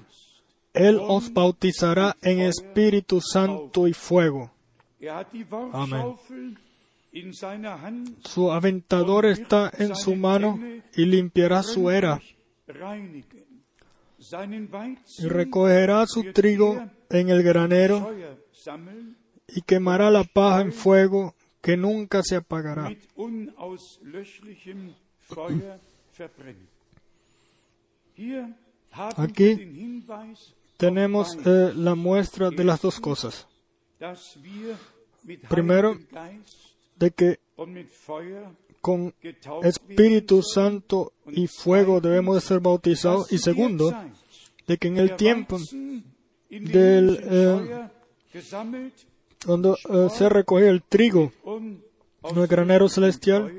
Él os bautizará en Espíritu Santo y fuego. Er Hand Su aventador está en su mano y limpiará su era y recogerá su trigo en el granero y quemará la paja en fuego que nunca se apagará. Aquí Tenemos eh, la muestra de las dos cosas. Primero, De que con Espíritu. Santo y fuego debemos de ser bautizados. Y segundo, de que en el tiempo del, eh, donde eh, se recoge el trigo en el granero celestial,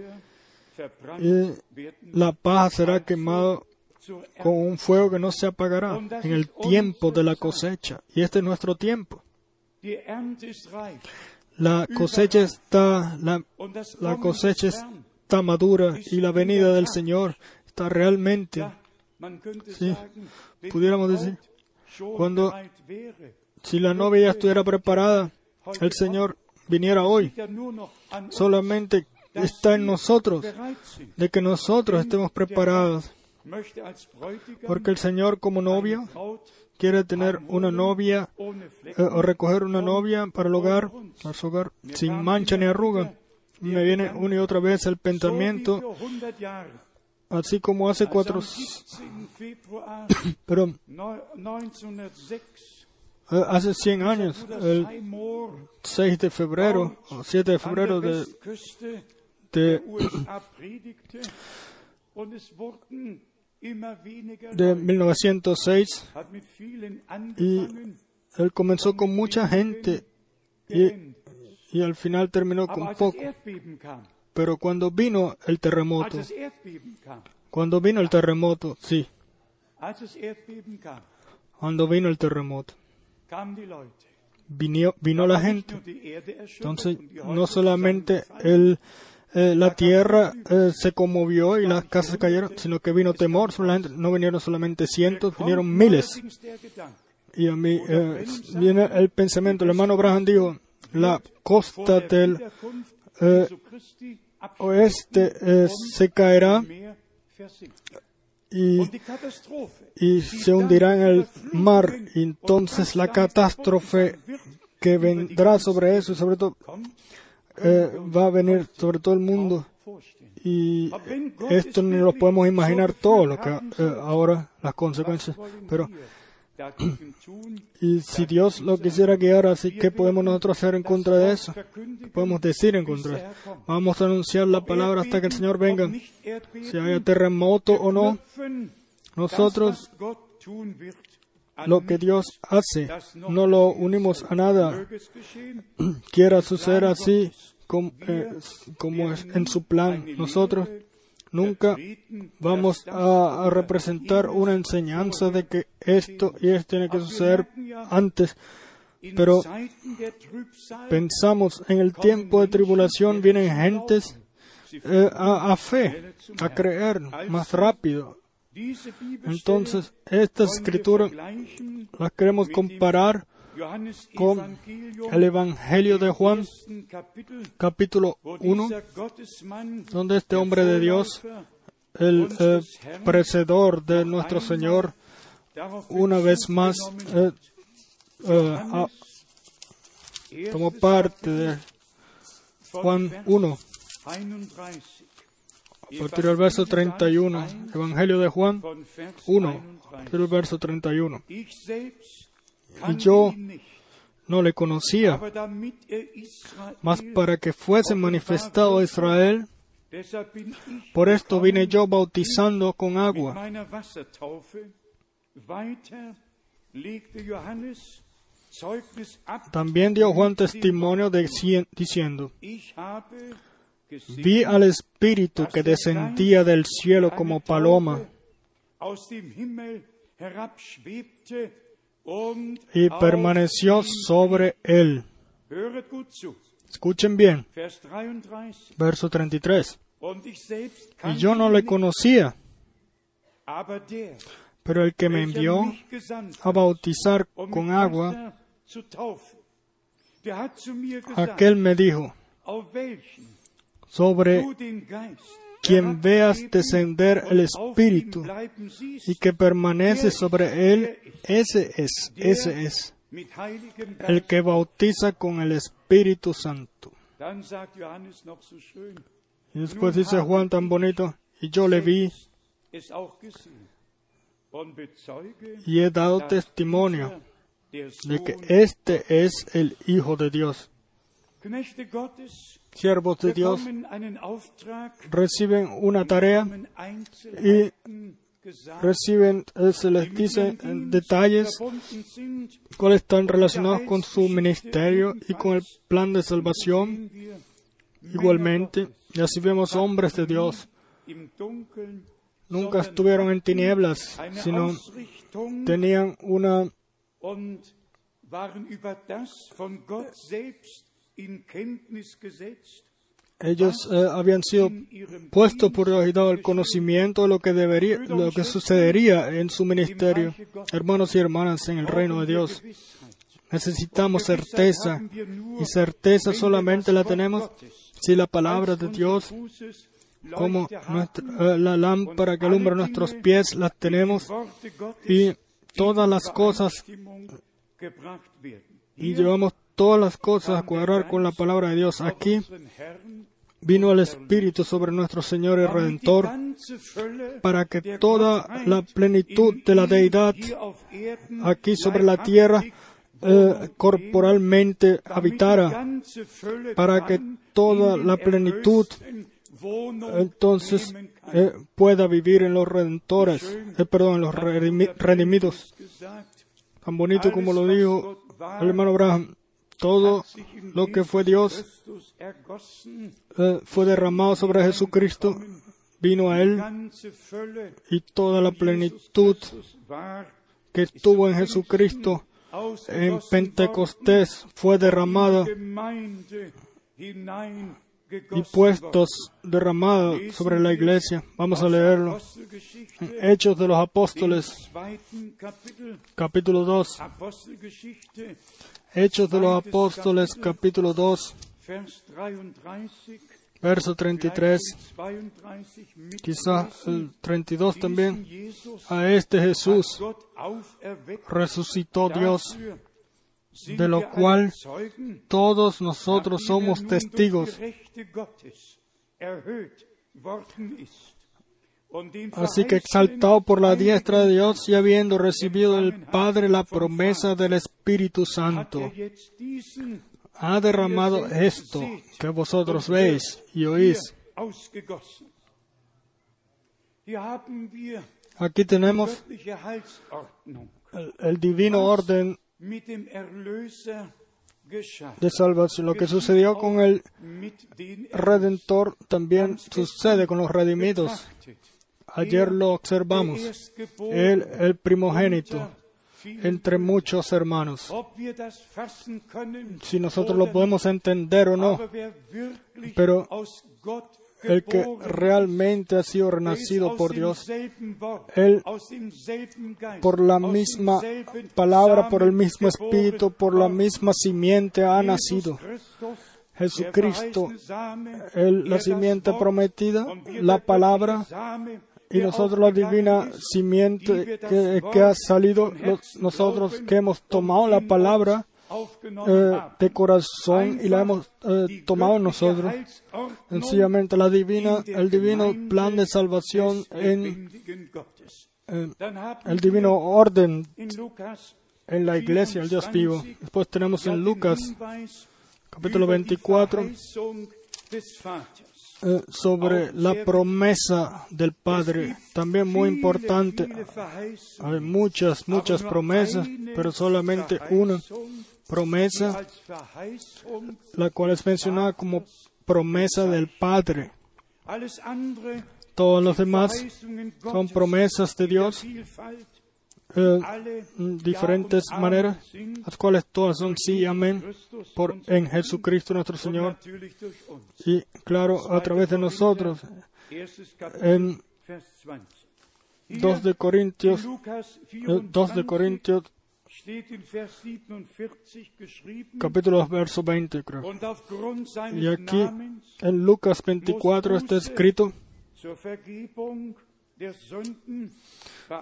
eh, la paja será quemado zur con un fuego que no se apagará en el tiempo de la cosecha. Y este es nuestro tiempo. La cosecha está, la, la cosecha. Está madura y la venida del Señor está realmente, Sí, pudiéramos decir, cuando- si la novia ya estuviera preparada, el Señor viniera hoy. Solamente está en nosotros de que nosotros estemos preparados. Porque el Señor como Braut quiere tener una novia eh, o recoger una novia para el hogar, para hogar, sin mancha ni arruga. Me viene una y otra vez el pensamiento, vor 100 Jahren, así como hace cuatro, am 17. Februar pero neu- 1906 hace 100 años, el Seymour 6 de febrero o 7 de febrero de, de, de Leute. 1906, hat mit vielen angefangen, él comenzó con mucha gente y. y al final terminó con poco. Pero cuando vino el terremoto, cuando vino el terremoto, sí, cuando vino el terremoto, vino, vino la gente. Entonces, no solamente el, eh, la tierra eh, se conmovió y las casas cayeron, sino que vino temor sobre la gente. No vinieron solamente cientos, vinieron miles. Y a mí eh, viene el pensamiento. El hermano Abraham dijo, la costa del eh, oeste eh, se caerá y, y se hundirá en el mar. Entonces la catástrofe que vendrá sobre eso y sobre todo eh, va a venir sobre todo el mundo. Y esto no lo podemos imaginar todo lo que ahora las consecuencias. Pero Y si Dios lo quisiera guiar así, ¿qué podemos nosotros hacer en contra de eso? verkündigen, Podemos decir en contra. Vamos a anunciar la palabra hasta que el Señor venga. Si haya terremoto o no, nosotros lo que Dios hace no lo unimos a nada. Quiera suceder así como, eh, como es en su plan. Nosotros nunca vamos a, representar una enseñanza de que esto y esto tiene que suceder antes. Pero pensamos en el tiempo de tribulación vienen gentes eh, a, a fe, a creer más rápido. Entonces, escrituras vergleichen las queremos comparar con el Evangelio de Juan, capítulo wo 1, dieser Gottesmann, donde este hombre de Dios, el eh, precedor de nuestro Señor, una vez más eh, eh, ah, tomó parte de Juan Vers 1, 31. a partir del verso 31, Evangelio de Juan Von Vers 1, a 31. partir del verso 31. Y yo no le conocía, mas para que fuese manifestado a Israel, por esto vine yo bautizando con agua. También dio Juan testimonio diciendo, vi al Espíritu que descendía del cielo como paloma y permaneció sobre él. Escuchen bien, Vers 33. verso 33. Und ich selbst Y yo no le conocía, pero el que me envió a bautizar um con agua, aquel me dijo, sobre quien veas descender el Espíritu y que permanece sobre él, ese es, ese es, el que bautiza con el Espíritu Santo. Y después dice Juan tan bonito, y yo le vi y he dado testimonio de que este es el Hijo de Dios. Siervos de Dios reciben una tarea, gesagt, reciben, eh, se les dice en Dienst detalles cuáles están relacionados con su ministerio y con el plan de salvación. Igualmente, y así vemos hombres de Dios nunca estuvieron en tinieblas, sino tenían una ellos eh, habían sido puestos por Dios y dado el conocimiento de lo que debería, lo que sucedería en su ministerio. Hermanos y hermanas en el reino de Dios, necesitamos certeza y certeza solamente la tenemos si la palabra de Dios como nuestra- eh, la lámpara que alumbra nuestros pies las tenemos y todas las cosas y llevamos todas las cosas a cuadrar con la palabra de Dios. Aquí vino el Espíritu sobre nuestro Señor y Redentor para que toda la plenitud de la deidad aquí sobre la tierra eh, corporalmente habitara, para que toda la plenitud entonces eh, pueda vivir en los redentores, eh, perdón, en los redimi- redimidos. Tan bonito como lo dijo el hermano Abraham, todo lo que fue Dios eh, fue derramado sobre Jesucristo, vino a Él y toda la plenitud que estuvo en Jesucristo en Pentecostés fue derramada y puestos derramados sobre la iglesia. Vamos a leerlo. Hechos de los Apóstoles, capítulo 2. Hechos de los Apóstoles, capítulo 2, Vers 33, verso 33, 32 mit quizás el 32 también. A este Jesús resucitó Dios, de lo cual todos nosotros somos testigos. Así que exaltado por la diestra de Dios y habiendo recibido del Padre la promesa del Espíritu Santo, ha derramado esto que vosotros veis y oís. Aquí tenemos el, divino orden de salvación. Lo que sucedió con el Redentor también sucede con los redimidos. Ayer lo observamos. Él, el primogénito, entre muchos hermanos. Si nosotros lo podemos entender o no, pero el que realmente ha sido renacido por Dios, Él, por la misma palabra, por el mismo espíritu, por la misma simiente ha nacido. Jesucristo, el- la simiente prometida, la palabra, y nosotros la divina simiente que, que ha salido, los- nosotros que hemos tomado la palabra eh, de corazón y la hemos eh, tomado nosotros. Sencillamente la divina, el divino plan de salvación en eh, el divino orden en la iglesia, el Dios vivo. Después tenemos en Lucas capítulo über die 24 Eh, sobre la promesa del Padre, también muy importante. Hay muchas, muchas promesas, pero solamente una promesa, la cual es mencionada como promesa del Padre. Todos los demás son promesas de Dios, eh, mm, diferentes maneras, las cuales todas son sí y amén por en Jesucristo nuestro Señor y claro a través de nosotros. En Vers 20. Hier 2 de Corintios, in Lukas eh, 2 de 24 Corintios steht in Vers 47 geschrieben, capítulo 2 verso 20 creo. Y aquí en Lucas 24 está escrito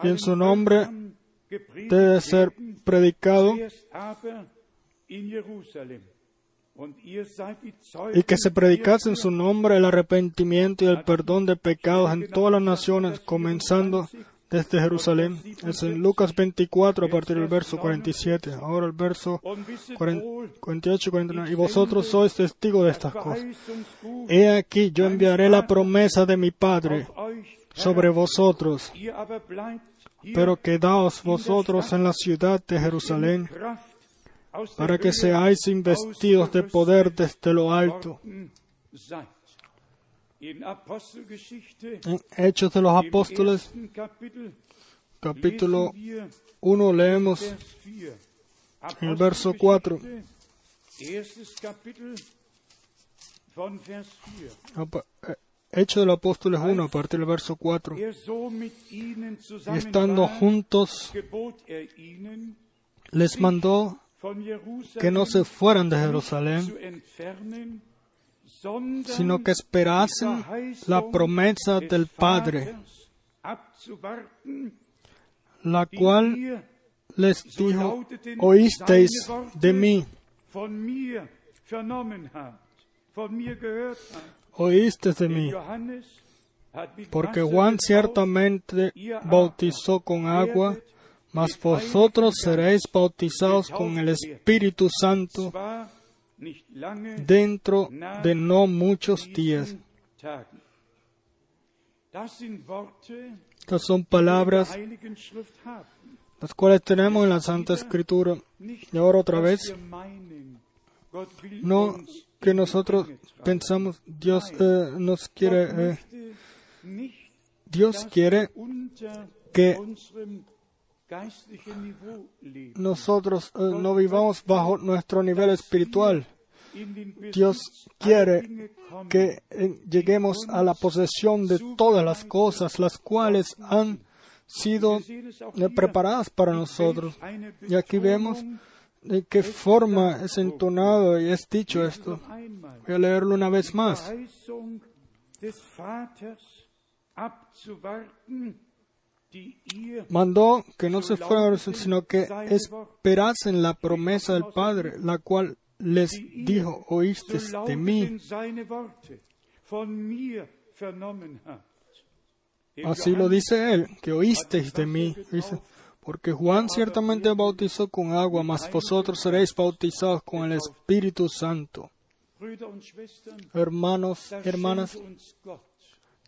Y en su nombre debe ser predicado y que se predicase en su nombre el arrepentimiento y el perdón de pecados en todas las naciones, comenzando desde Jerusalén. Es en Lucas 24 a partir del verso 47. Ahora el verso Und wisset 40 wohl, 48 y 49. Y vosotros sois testigos de estas cosas. He aquí yo enviaré la promesa de mi Padre sobre vosotros, Pero quedaos vosotros en la ciudad de Jerusalén para que seáis investidos de poder desde lo alto. En Hechos de los Apóstoles, capítulo lesen wir 1, leemos Vers 4. en el verso 4. Apostelgeschichte, Erstes Kapitel von Vers 4. apa- Hechos de los Apóstoles 1, a partir del verso 4. Er so mit ihnen Y estando juntos, er les mandó que no se fueran de Jerusalén, sino que esperasen la promesa del Padre, la cual les dijo, oísteis de mí, oísteis de mí, porque Juan ciertamente bautizó con agua, mas vosotros seréis bautizados con el Espíritu Santo dentro de no muchos días. Estas son palabras las cuales tenemos en la Santa Escritura. Y ahora otra vez, no que nosotros pensamos, Dios eh, nos quiere, eh, Dios quiere que nosotros eh, no vivamos bajo nuestro nivel espiritual. Dios quiere que lleguemos a la posesión de todas las cosas, las cuales han sido preparadas para nosotros. Y aquí vemos de qué forma es entonado y es dicho esto. Voy a leerlo una vez más. Mandó que no se fueran, sino que esperasen la promesa del Padre, la cual les dijo, oíste de mí. Así lo dice él, que oísteis de mí. Dice, porque Juan ciertamente bautizó con agua, mas vosotros seréis bautizados con el Espíritu Santo. Hermanos, hermanas,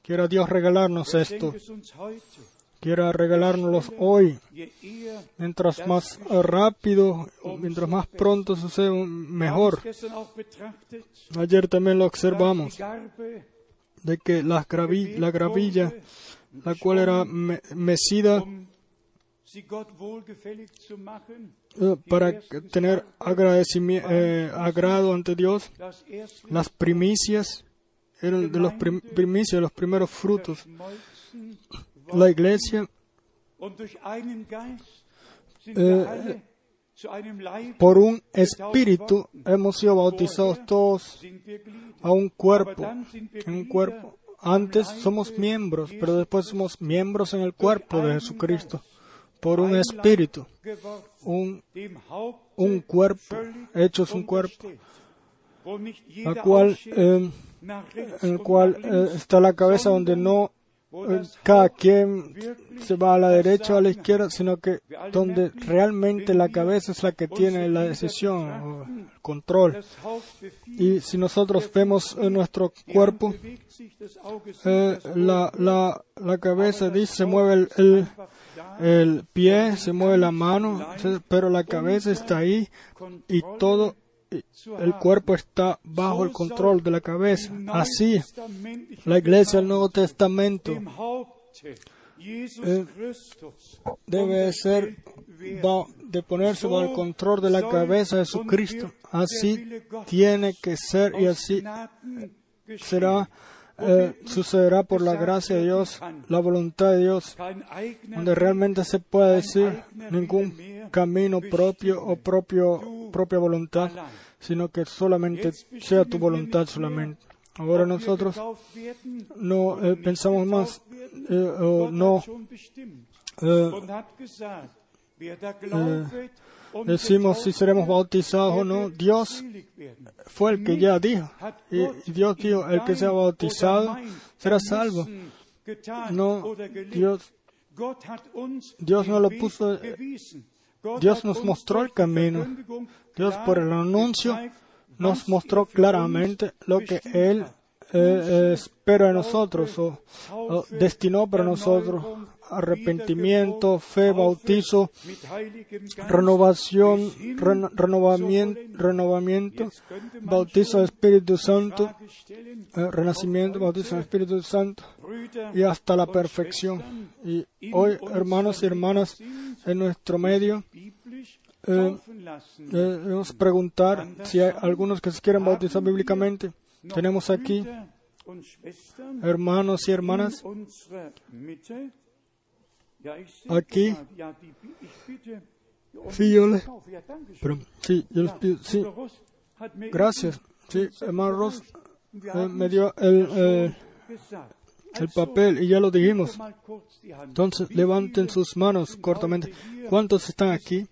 quiera Dios regalarnos esto, quiera regalárnoslos hoy. Mientras más rápido, mientras más pronto sucede, mejor. Ayer también lo observamos, de que las gravi- la gravilla, la cual era me- mecida para que- tener agradecimi- eh, agrado ante Dios, erste las primicias eran de los prim- primicias, los primeros frutos. La iglesia, Leib, por un espíritu, hemos sido bautizados todos a un cuerpo, en un cuerpo. Antes somos miembros, pero después somos miembros en el cuerpo de Jesucristo, por un espíritu, un, un cuerpo, hechos un cuerpo, jeder cual, eh, rechts en el cual eh, está la cabeza donde no eh, cada quien se va a la derecha o a la izquierda, sino que donde realmente la cabeza es la que tiene la decisión o el control. Y si nosotros vemos en nuestro cuerpo, eh, la, la, la cabeza dice, se mueve el, el pie, se mueve la mano, pero la cabeza está ahí y todo el cuerpo está bajo el control de la cabeza. Así, la iglesia del Nuevo Testamento Eh, debe ser de ponerse bajo el control de la cabeza de Jesucristo. Así tiene que ser y así será, eh, sucederá por la gracia de Dios, la voluntad de Dios, donde realmente se puede decir ningún camino propio o propio, propia voluntad, sino que solamente sea tu voluntad solamente. Ahora nosotros no eh, pensamos más, eh, o no eh, decimos si seremos bautizados o no. Dios fue el que ya dijo. Y, Dios dijo, el que sea bautizado será salvo. No, Dios, Dios no lo puso, Dios nos mostró el camino. Dios por el anuncio nos mostró claramente lo que Él eh, espera de nosotros o destinó para nosotros. Arrepentimiento, fe, bautizo, renovación, ren- renovamiento, renovamiento, bautizo del Espíritu Santo, eh, renacimiento, bautizo del Espíritu Santo y hasta la perfección. Y hoy, hermanos y hermanas, en nuestro medio, eh, eh, debemos preguntar si hay algunos que se quieren bautizar bíblicamente. Tenemos aquí hermanos y hermanas aquí. Sí, yo le, pero, sí, yo les pido, sí, gracias. Sí, hermano Ross eh, me dio el, eh, el papel y ya lo dijimos. Entonces, levanten sus manos cortamente. ¿Cuántos están aquí?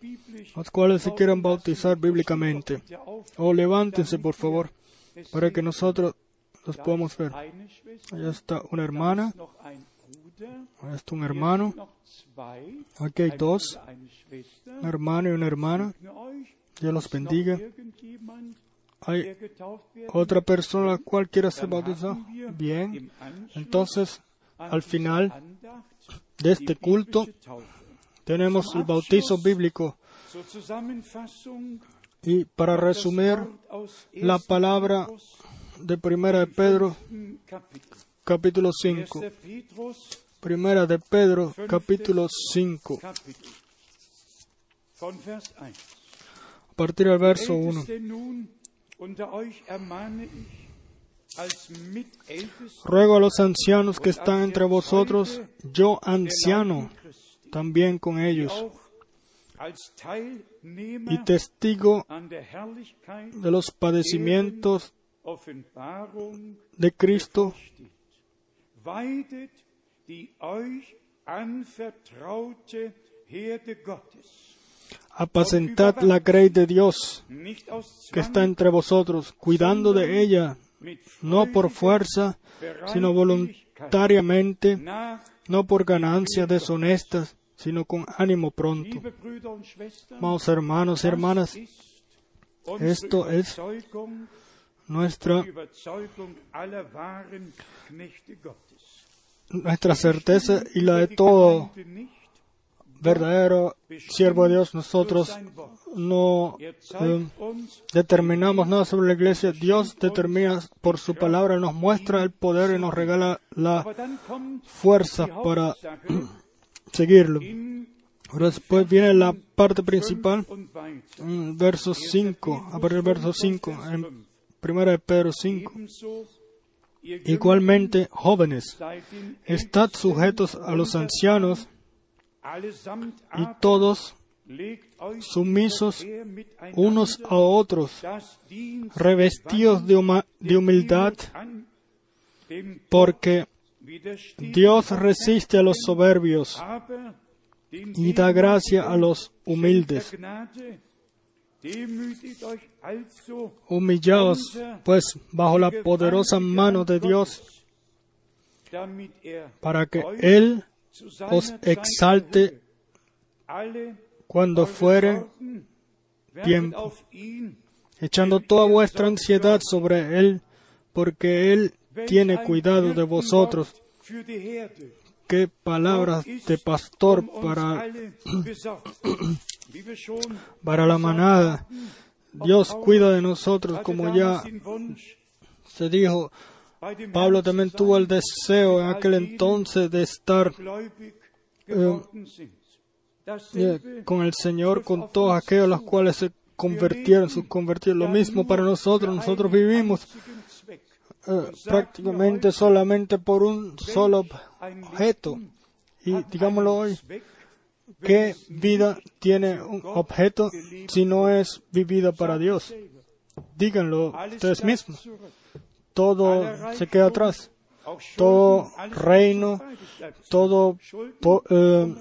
Los cuales se quieran bautizar bíblicamente. O levántense, por favor, para que nosotros los podamos ver. Allá está una hermana. Está un hermano. Aquí hay dos. Un hermano y una hermana. Dios los bendiga. ¿Hay otra persona la cual? Bien. Entonces, al final de este culto, tenemos el bautizo bíblico. Y para resumir la palabra de Primera de Pedro, capítulo 5. Primera de Pedro, capítulo 5. A partir del verso 1. Ruego a los ancianos que están entre vosotros, yo anciano, también con ellos, y testigo de los padecimientos de Cristo, apacentad la grey de Dios que está entre vosotros, cuidando de ella, no por fuerza, sino voluntariamente, no por ganancias deshonestas, sino con ánimo pronto. Amados hermanos y hermanas, esto es nuestra, nuestra certeza y la de todo verdadero siervo de Dios. Nosotros no uns determinamos nada sobre la iglesia. Dios determina por su palabra, nos muestra el poder y nos regala la fuerza para seguirlo. Ahora después viene la parte principal, mm, verso 5, a partir del verso 5, en primera de Pedro 5. Igualmente, jóvenes, estad sujetos a los ancianos y todos sumisos unos a otros, revestidos de, de humildad, porque Dios resiste a los soberbios y da gracia a los humildes. Humillaos, pues, bajo la poderosa mano de Dios, er para que Él os exalte cuando fuere tiempo. echando toda vuestra ansiedad sobre Él, porque Él tiene cuidado de vosotros. Qué palabras de pastor para, para la manada. Dios cuida de nosotros, como ya se dijo. Pablo también tuvo el deseo en aquel entonces de estar eh, Dasselbe con el Señor, con todos aquellos los cuales se convirtieron, sus convertidos. Lo mismo para nosotros. Nosotros vivimos eh, prácticamente solamente por un solo objeto. Y digámoslo hoy, ¿qué vida tiene un objeto si no es vivida para Dios? Díganlo ustedes mismos. Todo se queda atrás. Todo reino, todo eh,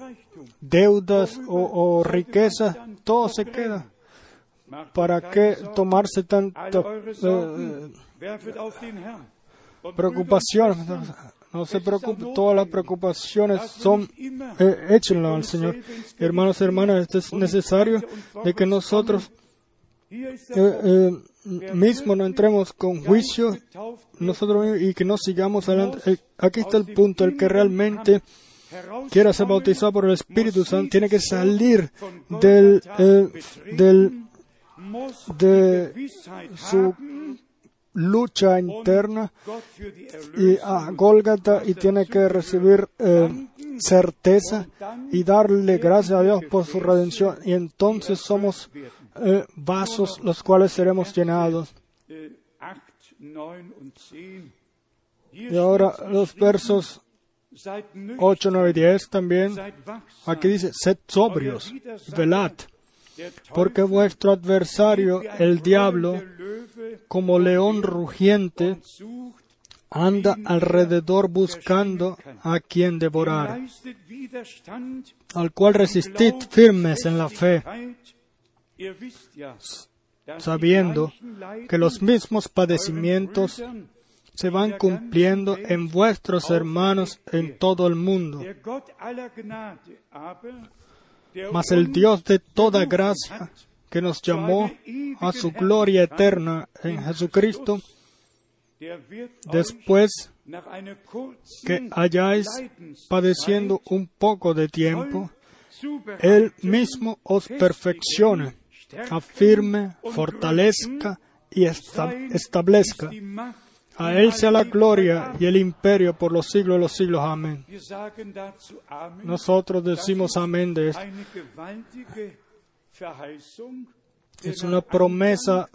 deudas o, o riqueza, todo se queda. ¿Para qué tomarse tanta eh, preocupación? No se preocupe, todas las preocupaciones son, eh, échenlo al Señor. Hermanos y hermanas, esto es necesario de que nosotros eh, eh, mismos no entremos con juicio nosotros y que no sigamos adelante. Aquí está el punto, el que realmente quiera ser bautizado por el Espíritu Santo tiene que salir del, eh, del de su lucha interna y a Gólgata y tiene que recibir eh, certeza y darle gracias a Dios por su redención y entonces somos eh, vasos los cuales seremos llenados. Y ahora los versos 8, 9 y 10 también. Aquí dice, sed sobrios, velad, porque vuestro adversario, el diablo, como león rugiente, anda alrededor buscando a quien devorar, al cual resistid firmes en la fe, sabiendo que los mismos padecimientos se van cumpliendo en vuestros hermanos en todo el mundo. Mas el Dios de toda gracia, que nos llamó a su gloria eterna en Jesucristo, después que hayáis padeciendo un poco de tiempo, Él mismo os perfeccione, afirme, fortalezca y establezca. A Él sea la gloria y el imperio por los siglos de los siglos. Amén. Nosotros decimos amén de esto. Es una promesa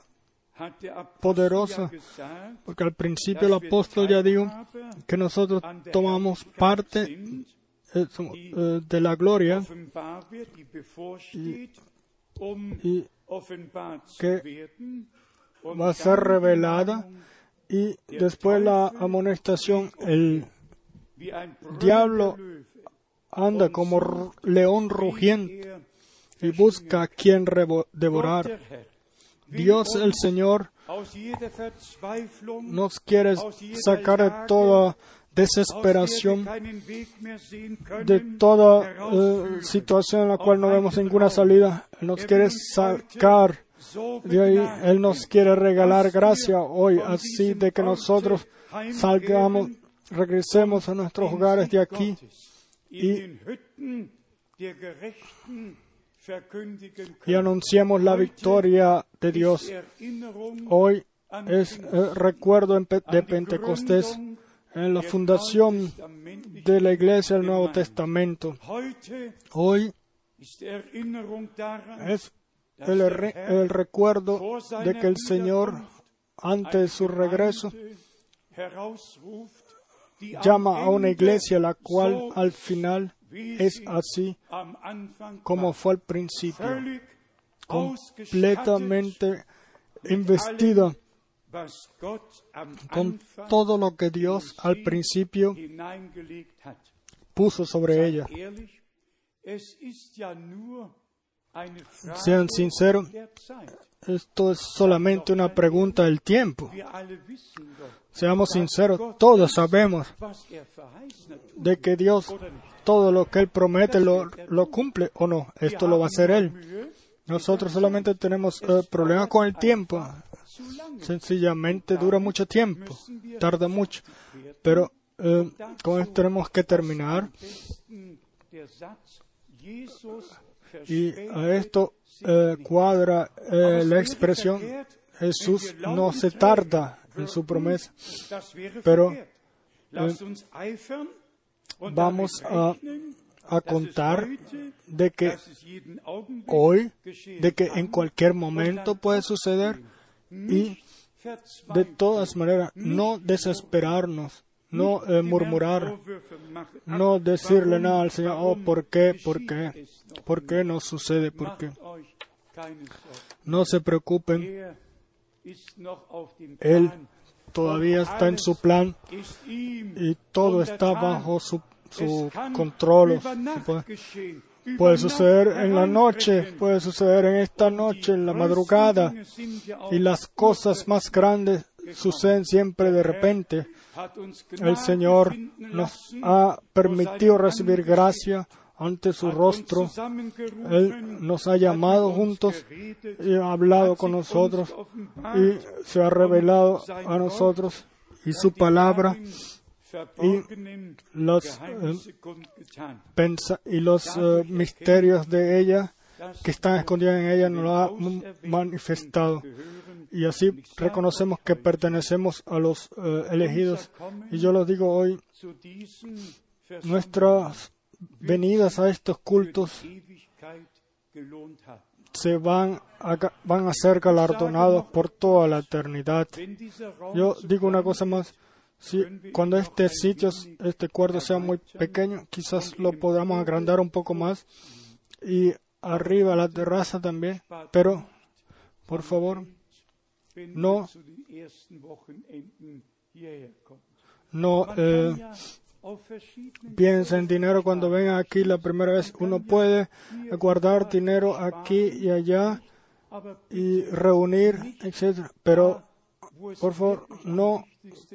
poderosa, porque al principio el apóstol ya dijo que nosotros tomamos parte eh, eh, de la gloria y, y que va a ser revelada y después la amonestación, el diablo anda como león rugiente y busca a quien devorar. Dios el Señor nos quiere sacar de toda desesperación, de toda eh, situación en la cual no vemos ninguna salida. Nos quiere sacar ahí. Él nos quiere regalar gracia hoy, así de que nosotros salgamos, regresemos a nuestros hogares de aquí y y anunciamos la victoria de Dios. Hoy es recuerdo de Pentecostés en la fundación de la Iglesia del Nuevo Testamento. Hoy es el, recuerdo de que el Señor, antes de su regreso, llama a una iglesia la cual al final es así como fue al principio, completamente investida con todo lo que Dios al principio puso sobre ella. Sean sinceros, esto es solamente una pregunta del tiempo. Seamos sinceros, todos sabemos de que Dios todo lo que Él promete lo, lo cumple o no. Esto lo va a hacer Él. Nosotros solamente tenemos eh, problemas con el tiempo. Sencillamente dura mucho tiempo, tarda mucho. Pero eh, con esto tenemos que terminar. Y a esto eh, cuadra eh, la expresión Jesús no se tarda en su promesa, pero eh, vamos a, a contar de que hoy, de que en cualquier momento puede suceder y de todas maneras no desesperarnos no eh, murmurar, no decirle nada al Señor, oh, ¿por qué? ¿Por qué? ¿Por qué no sucede? ¿Por qué? No se preocupen, Él todavía está en su plan y todo está bajo su, su control. Puede suceder en la noche, puede suceder en esta noche, en la madrugada, y las cosas más grandes suceden siempre de repente. El Señor nos ha permitido recibir gracia, ante su rostro. Él nos ha llamado juntos y ha hablado con nosotros y se ha revelado a nosotros y su palabra verborgenen los, eh, y los eh, misterios de ella que están escondidos en ella nos lo ha manifestado. Y así reconocemos que pertenecemos a los eh, elegidos. Y yo los digo hoy, nuestras venidas a estos cultos se van a, van a ser galardonados por toda la eternidad. Yo digo una cosa más. Si cuando este sitio, este cuarto sea muy pequeño, quizás lo podamos agrandar un poco más y arriba la terraza también. Pero, por favor, no. no eh, piensen en dinero cuando vengan aquí la primera vez. Uno puede guardar dinero aquí y allá y reunir, etcétera. Pero, por favor, no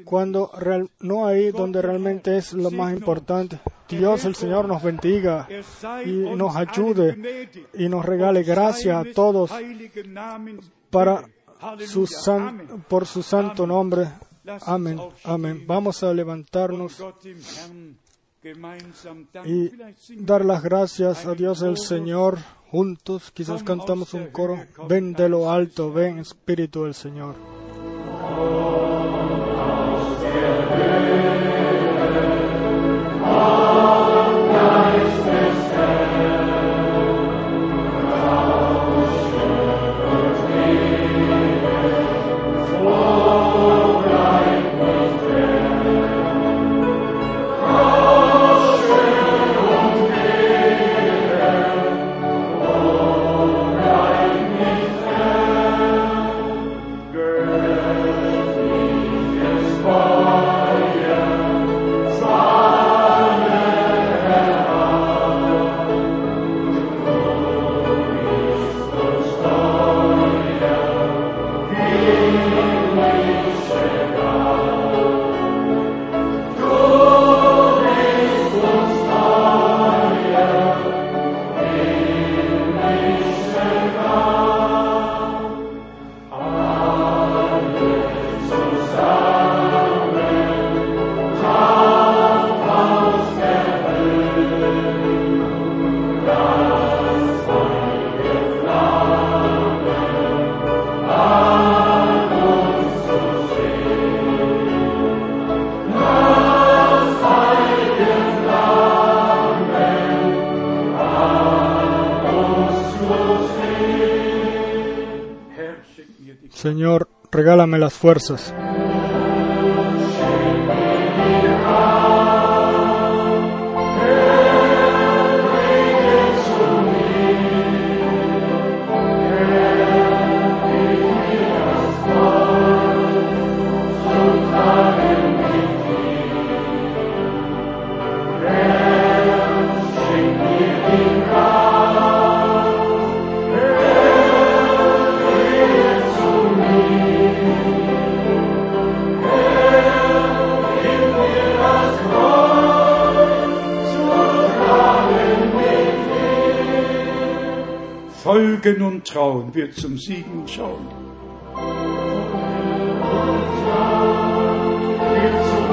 cuando real- no ahí donde realmente es lo más importante. Dios el Señor nos bendiga er y nos ayude y nos regale gracia a todos para. Su san- Amen. por su santo nombre. Amén, amén. Vamos a levantarnos y dar las gracias a Dios el Señor juntos. Quizás cantamos un coro. Ven de lo alto, ven Espíritu del Señor. Fuerzas. Siegen und trauen, wir zum Siegen schauen. Wir zum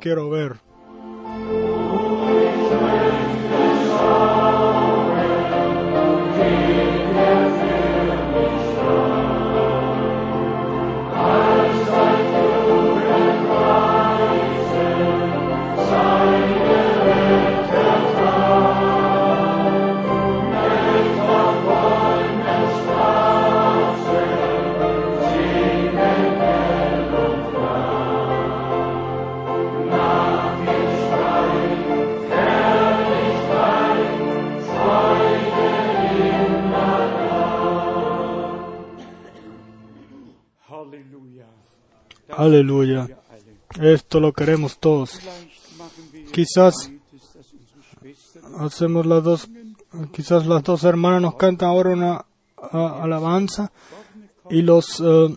quiero ver. Aleluya. Esto lo queremos todos. Quizás hacemos las dos, quizás las dos hermanas nos cantan ahora una alabanza y los eh,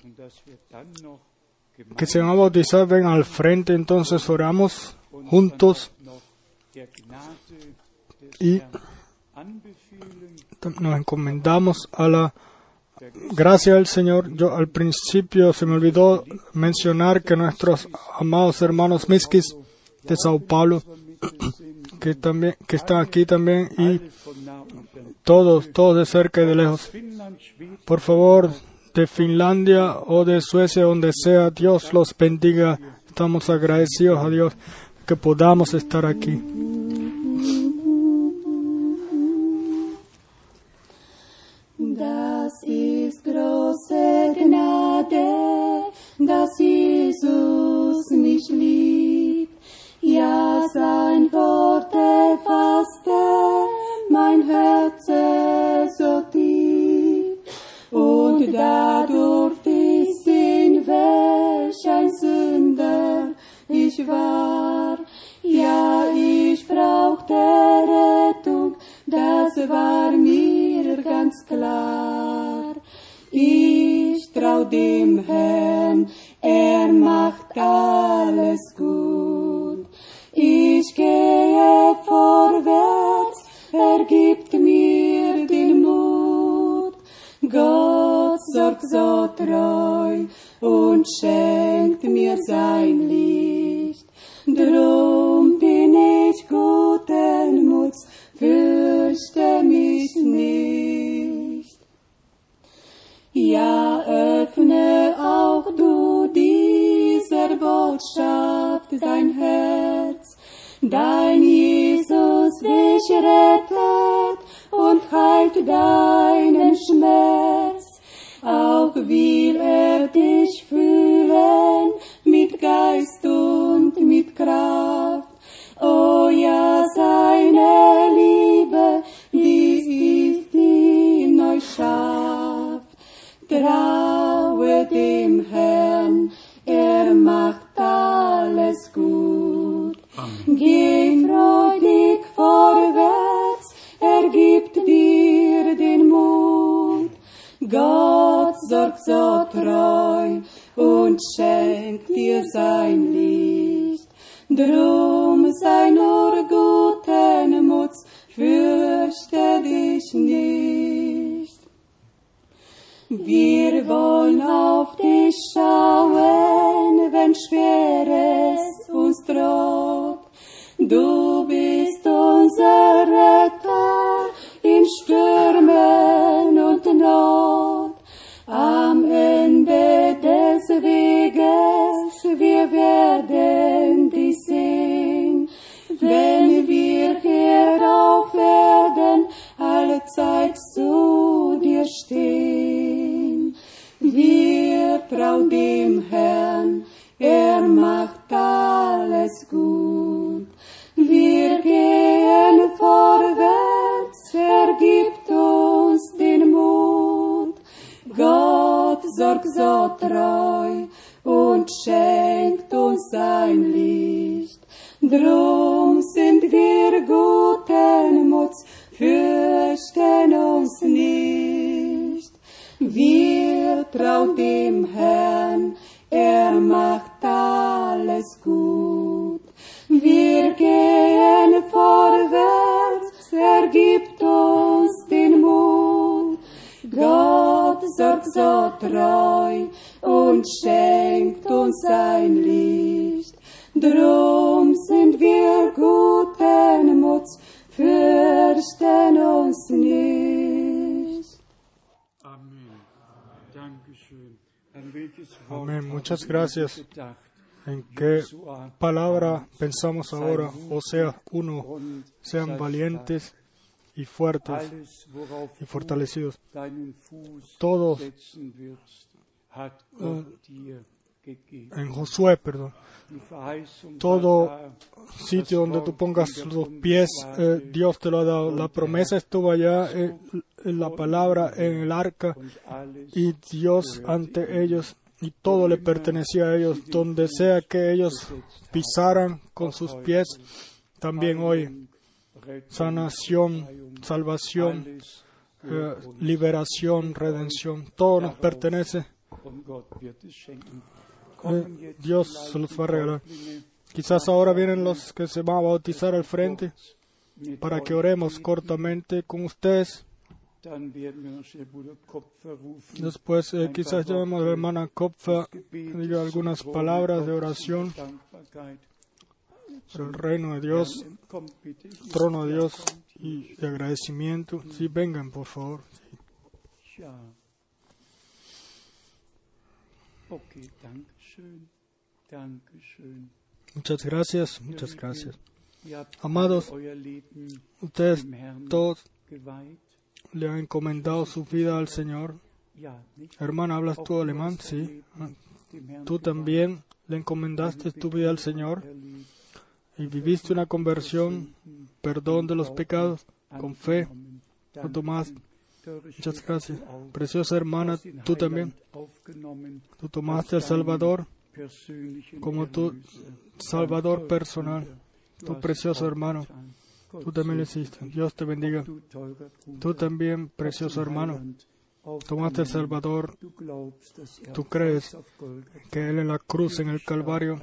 que se van a bautizar ven al frente, entonces oramos juntos y nos encomendamos a la gracia del Señor. Yo al principio se me olvidó mencionar que nuestros amados hermanos Miskis de Sao Paulo, que también que están aquí también y todos, todos de cerca y de lejos. Por favor, de Finlandia o de Suecia, donde sea, Dios los bendiga. Estamos agradecidos a Dios que podamos estar aquí. Das ist große Gnade, dass Jesus mich liebt. Ja, sein Wort erfasste mein Herz so tief. Und dadurch ich sehen, welch ein Sünder ich war. Ja, ich brauchte Rettung, das war mir ganz klar. Ich trau dem Herrn, er macht alles gut. Ich gehe vorwärts, er gibt mir den Mut. Gott sorgt so treu und schenkt mir sein Licht. Drum bin ich guten Muts, fürchte mich nicht. Ja, öffne auch du dieser Botschaft dein Herz, dein Jesus dich rettet und heilt deinen Schmerz. Auch will er dich fühlen mit Geist und mit Kraft. Oh ja, seine Liebe, Traue dem Herrn, er macht alles gut. Geh freudig vorwärts, er gibt dir den Mut. Gott sorgt so treu und schenkt dir sein Licht. Drum sei nur guten Muts, fürchte dich nicht. Wir wollen auf dich schauen, wenn Schweres uns droht. Du bist unser Retter in Stürmen und Not. Am Ende des Weges wir werden gracias. ¿En qué palabra pensamos ahora? Osea 1. und Sean valientes y fuertes y fortalecidos. deinen Fuß Todo setzen wirst, hat Gott dir gegeben. En Josué, perdón. Todo sitio donde tú pongas los pies, eh, Dios te lo ha dado. La promesa estuvo allá en, la palabra, en el arca, y Dios ante ellos y todo le pertenecía a ellos. Donde sea que ellos pisaran con sus pies, también hoy sanación, salvación, eh, liberación, redención, todo nos pertenece. Eh, Dios los va a regalar. Quizás ahora vienen los que se van a bautizar al frente para que oremos cortamente con ustedes. Después eh, quizás llamemos a la hermana Gebetes diga algunas palabras de oración por el reino de Dios, trono de Dios y de agradecimiento. Sí, vengan, por favor. Schön. Muchas gracias, muchas gracias. Amados, Ustedes todos. Le han encomendado su vida al Señor. Hermana, ¿hablas tú alemán? Sí. Tú también le encomendaste tu vida al Señor y viviste una conversión, perdón de los pecados, con fe. No tomás. Teure Muchas gracias. Preciosa hermana, tú también. Tú tomaste al Salvador como tu. Salvador personal. Tu precioso hermano. Tú también lo hiciste. Dios te bendiga. Tú también, precioso hermano, tomaste el. Salvador. Tú crees Que Él en la cruz, en el Calvario,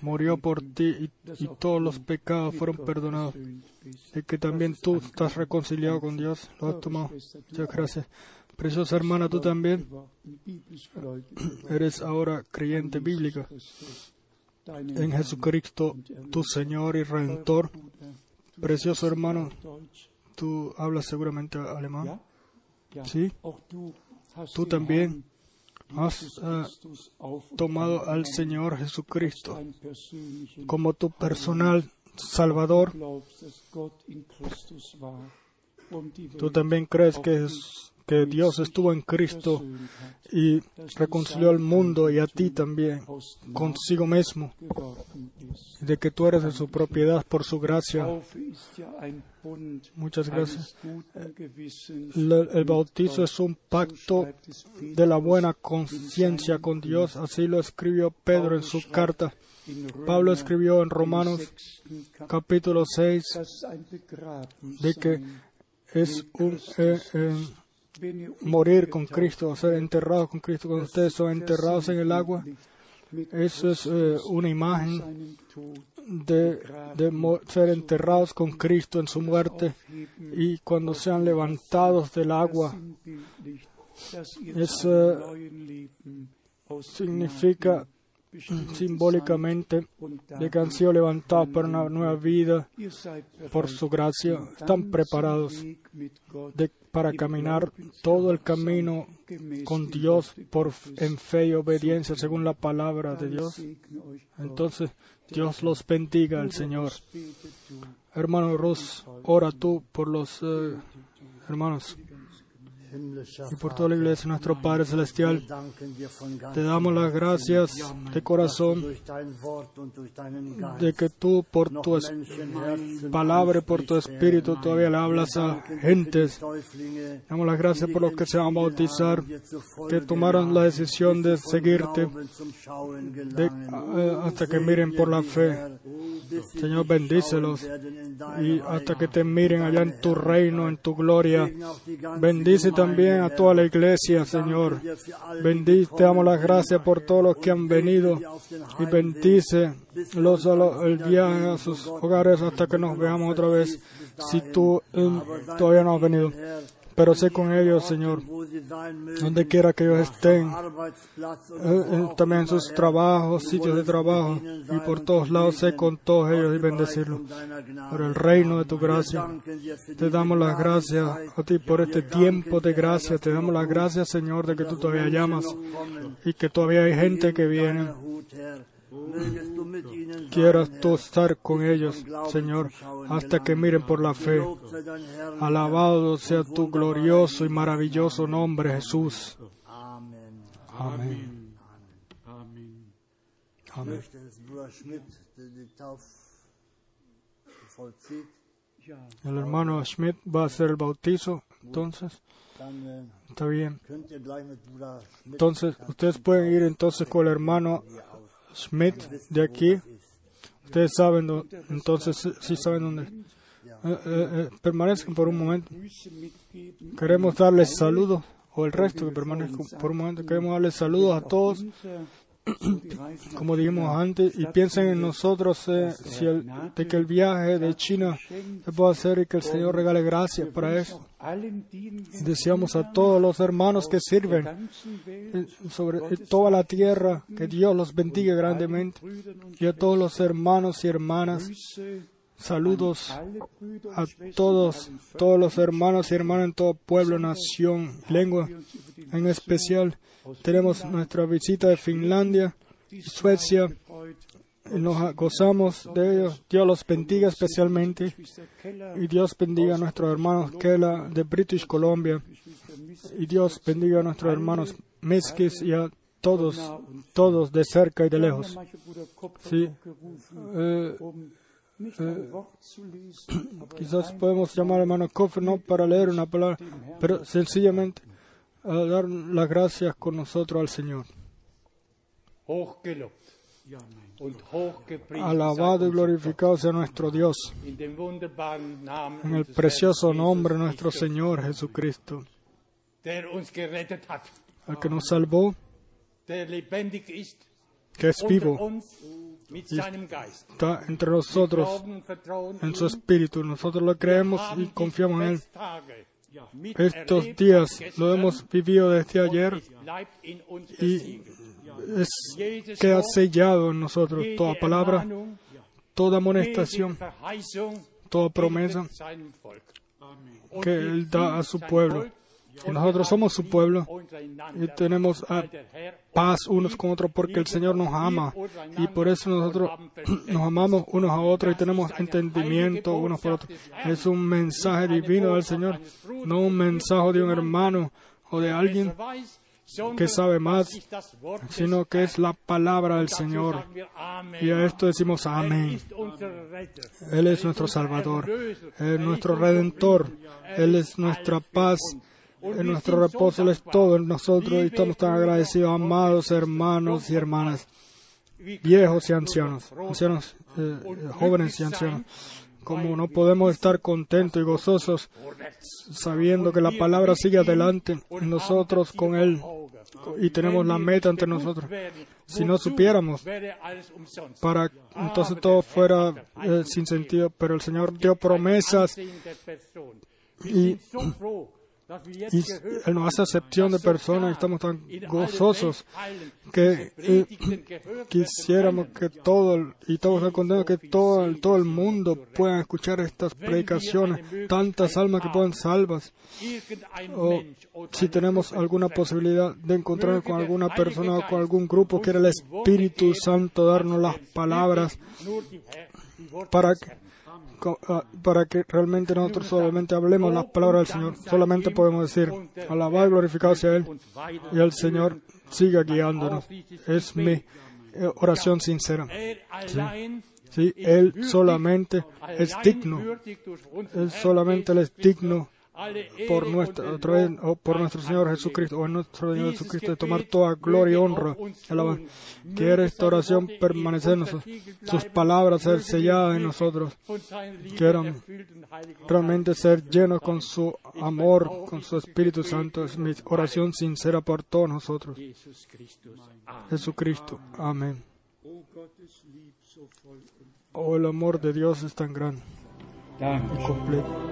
murió por ti y, y todos los pecados fueron perdonados. Y que también tú estás reconciliado con Dios. Lo has tomado. Muchas gracias. Preciosa hermana, tú también eres ahora creyente bíblica en Jesucristo, tu Señor y Redentor. Precioso hermano, tú hablas seguramente alemán. Sí. Tú también has eh, tomado al Señor Jesucristo como tu personal Salvador. Tú también crees que, es- que Dios estuvo en Cristo y reconcilió al mundo y a ti también consigo mismo, de que tú eres de su propiedad por su gracia. Muchas gracias. El bautizo es un pacto de la buena conciencia con Dios, así lo escribió Pedro en su carta. Pablo escribió en Romanos capítulo 6 de que es un eh, eh, morir con Cristo, ser enterrados con Cristo. Cuando ustedes son enterrados en el agua, eso es eh, una imagen de, ser enterrados con Cristo en su muerte y cuando sean levantados del agua, es, eh, significa simbólicamente de que han sido levantados para una nueva vida por su gracia, están preparados de- para caminar todo el camino con Dios por, en fe y obediencia según la palabra de Dios. Entonces, Dios los bendiga al Señor. Hermano Rus, ora tú por los eh, hermanos y por toda la iglesia, nuestro Padre Celestial. Te damos las gracias de corazón de que tú por tu palabra y por tu espíritu todavía le hablas a gentes. Damos las gracias por los que se van a bautizar, que tomaron la decisión de seguirte de- eh, hasta que miren por la fe. Señor, bendícelos. Y hasta que te miren allá en tu reino, en tu gloria. Bendice también a toda la iglesia, Señor. Bendice, te damos las gracias por todos los que han venido y bendice los el viaje a sus hogares hasta que nos veamos otra vez. Si tú eh, todavía no has venido, pero sé con ellos, Señor, donde quiera que ellos estén, eh, eh, también en sus trabajos, sitios de trabajo y por todos lados, sé con todos ellos y bendecirlos. Por el reino de tu gracia. Te damos las gracias a ti por este tiempo de gracia. Te damos las gracias, Señor, de que tú todavía llamas y que todavía hay gente que viene. Quieras tú estar con ellos, Señor, hasta que miren por la fe. Alabado sea tu glorioso y maravilloso nombre, Jesús. Amén. Amén. vollzieht. El hermano Schmidt va a hacer el bautizo, entonces, está bien. Entonces, ustedes pueden ir entonces con el hermano Schmidt de aquí. Ustedes saben, entonces sí- saben dónde. Eh, eh, eh, permanezcan por un momento. Queremos darles saludos, o el resto que permanezcan por un momento. Queremos darles saludos a todos, Como dijimos antes, y piensen en nosotros eh, si el- de que el viaje de China se puede hacer y que el Señor regale gracias para eso. deseamos a todos los hermanos que sirven eh, sobre eh, toda la tierra, que Dios los bendiga grandemente. Y a todos los hermanos y hermanas, saludos a todos, todos los hermanos y hermanas en todo pueblo, nación, lengua. En especial, tenemos nuestra visita de Finlandia y Suecia. nos gozamos de ellos. Dios los bendiga especialmente. Y Dios bendiga a nuestros hermanos Kela de British Columbia. Y Dios bendiga a nuestros hermanos Miskis y a todos, todos de cerca y de lejos. Sí. Eh, aber quizás podemos llamar al hermano Koffer no para leer una palabra, pero sencillamente a dar las gracias con nosotros al Señor. Alabado y glorificado sea nuestro Dios, en el precioso nombre de nuestro Señor Jesucristo, el que nos salvó, que es vivo, Geist. está entre nosotros en su espíritu. Nosotros lo creemos y confiamos en Él. Estos días lo hemos vivido desde und ayer y es, queda sellado en nosotros toda palabra, toda amonestación, toda promesa que Él da a su pueblo. Nosotros somos su pueblo y tenemos ah, paz unos con otros porque el Señor nos ama y por eso nosotros nos amamos unos a otros y tenemos entendimiento unos por otros. Es un mensaje divino del Señor, no un mensaje de un hermano o de alguien, que sabe más, sino que es la palabra del Señor. Y a esto decimos amén. Él es nuestro Salvador, es nuestro Redentor, Él es nuestra paz, Es nuestro reposo, Él es todo en nosotros y estamos tan agradecidos, amados hermanos y hermanas, viejos y ancianos, ancianos, eh, jóvenes y ancianos. Como no podemos estar contentos y gozosos sabiendo que la palabra sigue adelante en nosotros con Él y tenemos la meta ante nosotros. Si no supiéramos, para entonces todo fuera eh, sin sentido, pero el Señor dio promesas y, y nos hace acepción de personas estamos tan gozosos que eh, quisiéramos que todo, y todos contentos que todo, el- todo el mundo pueda escuchar estas predicaciones, tantas almas que puedan salvas. O si tenemos alguna posibilidad de encontrar con alguna persona o con algún grupo, quiera el Espíritu Santo darnos las palabras para que, para que realmente nosotros solamente hablemos las palabras del Señor. Solamente podemos decir, alabado y glorificado sea Él, y el Señor siga guiándonos. Es mi eh, oración sincera. Sí, Él solamente es digno. Él solamente es digno por nuestro, otra vez, o por nuestro Señor Jesucristo, o en nuestro Señor Jesucristo, de tomar toda gloria y honra. alabanza. Quiere esta oración permanecer en nosotros, sus palabras ser selladas en nosotros. Quieran realmente ser llenos con su amor, con su Espíritu Santo. Es mi oración sincera por todos nosotros. Jesucristo. Amén. Oh, el amor de Dios es tan grande y completo.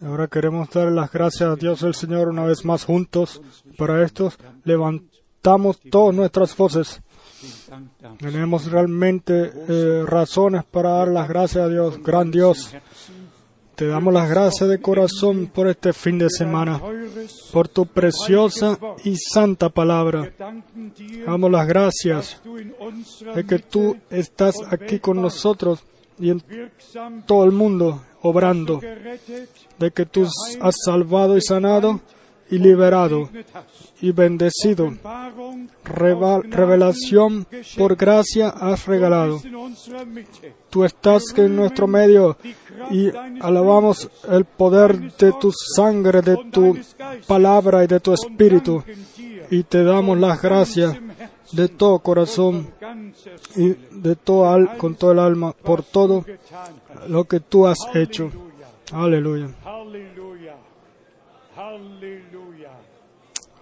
Ahora queremos dar las gracias a Dios el Señor una vez más juntos. Para esto levantamos todas nuestras voces. Tenemos realmente eh, razones para dar las gracias a Dios. Gran Dios, te damos las gracias de corazón por este fin de semana, por tu preciosa y santa palabra. Damos las gracias de que tú estás aquí con nosotros y en todo el mundo obrando, de que tú has salvado y sanado y liberado y bendecido. Revelación por gracia has regalado. Tú estás en nuestro medio y alabamos el poder de tu sangre, de tu palabra y de tu espíritu. Y te damos las gracias de todo corazón y de todo al- con todo el alma por todo lo que tú has hecho. Aleluya.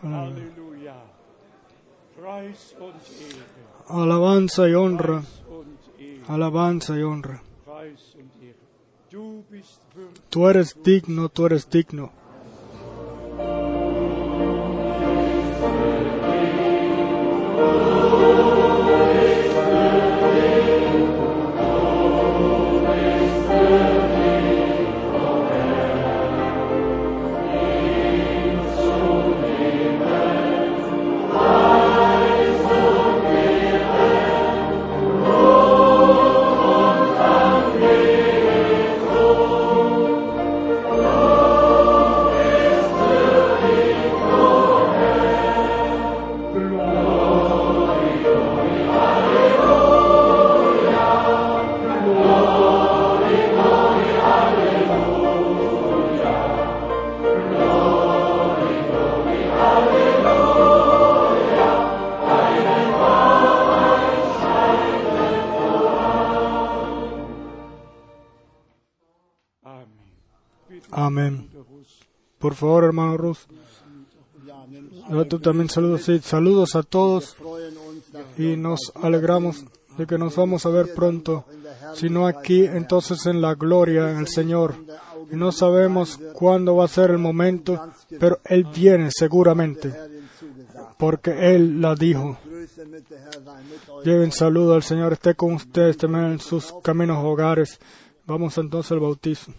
Und Ehre. Alabanza y honra, alabanza y honra. Tú eres digno, tú eres digno. Favor, hermano Ruz. También saludos, saludos a todos y nos alegramos de que nos vamos a ver pronto, sino aquí entonces en la gloria en el Señor. Y no sabemos cuándo va a ser el momento, pero Él viene seguramente, porque Él la dijo. Lleven saludo al Señor, esté con ustedes también en sus caminos hogares. Vamos entonces al bautizo.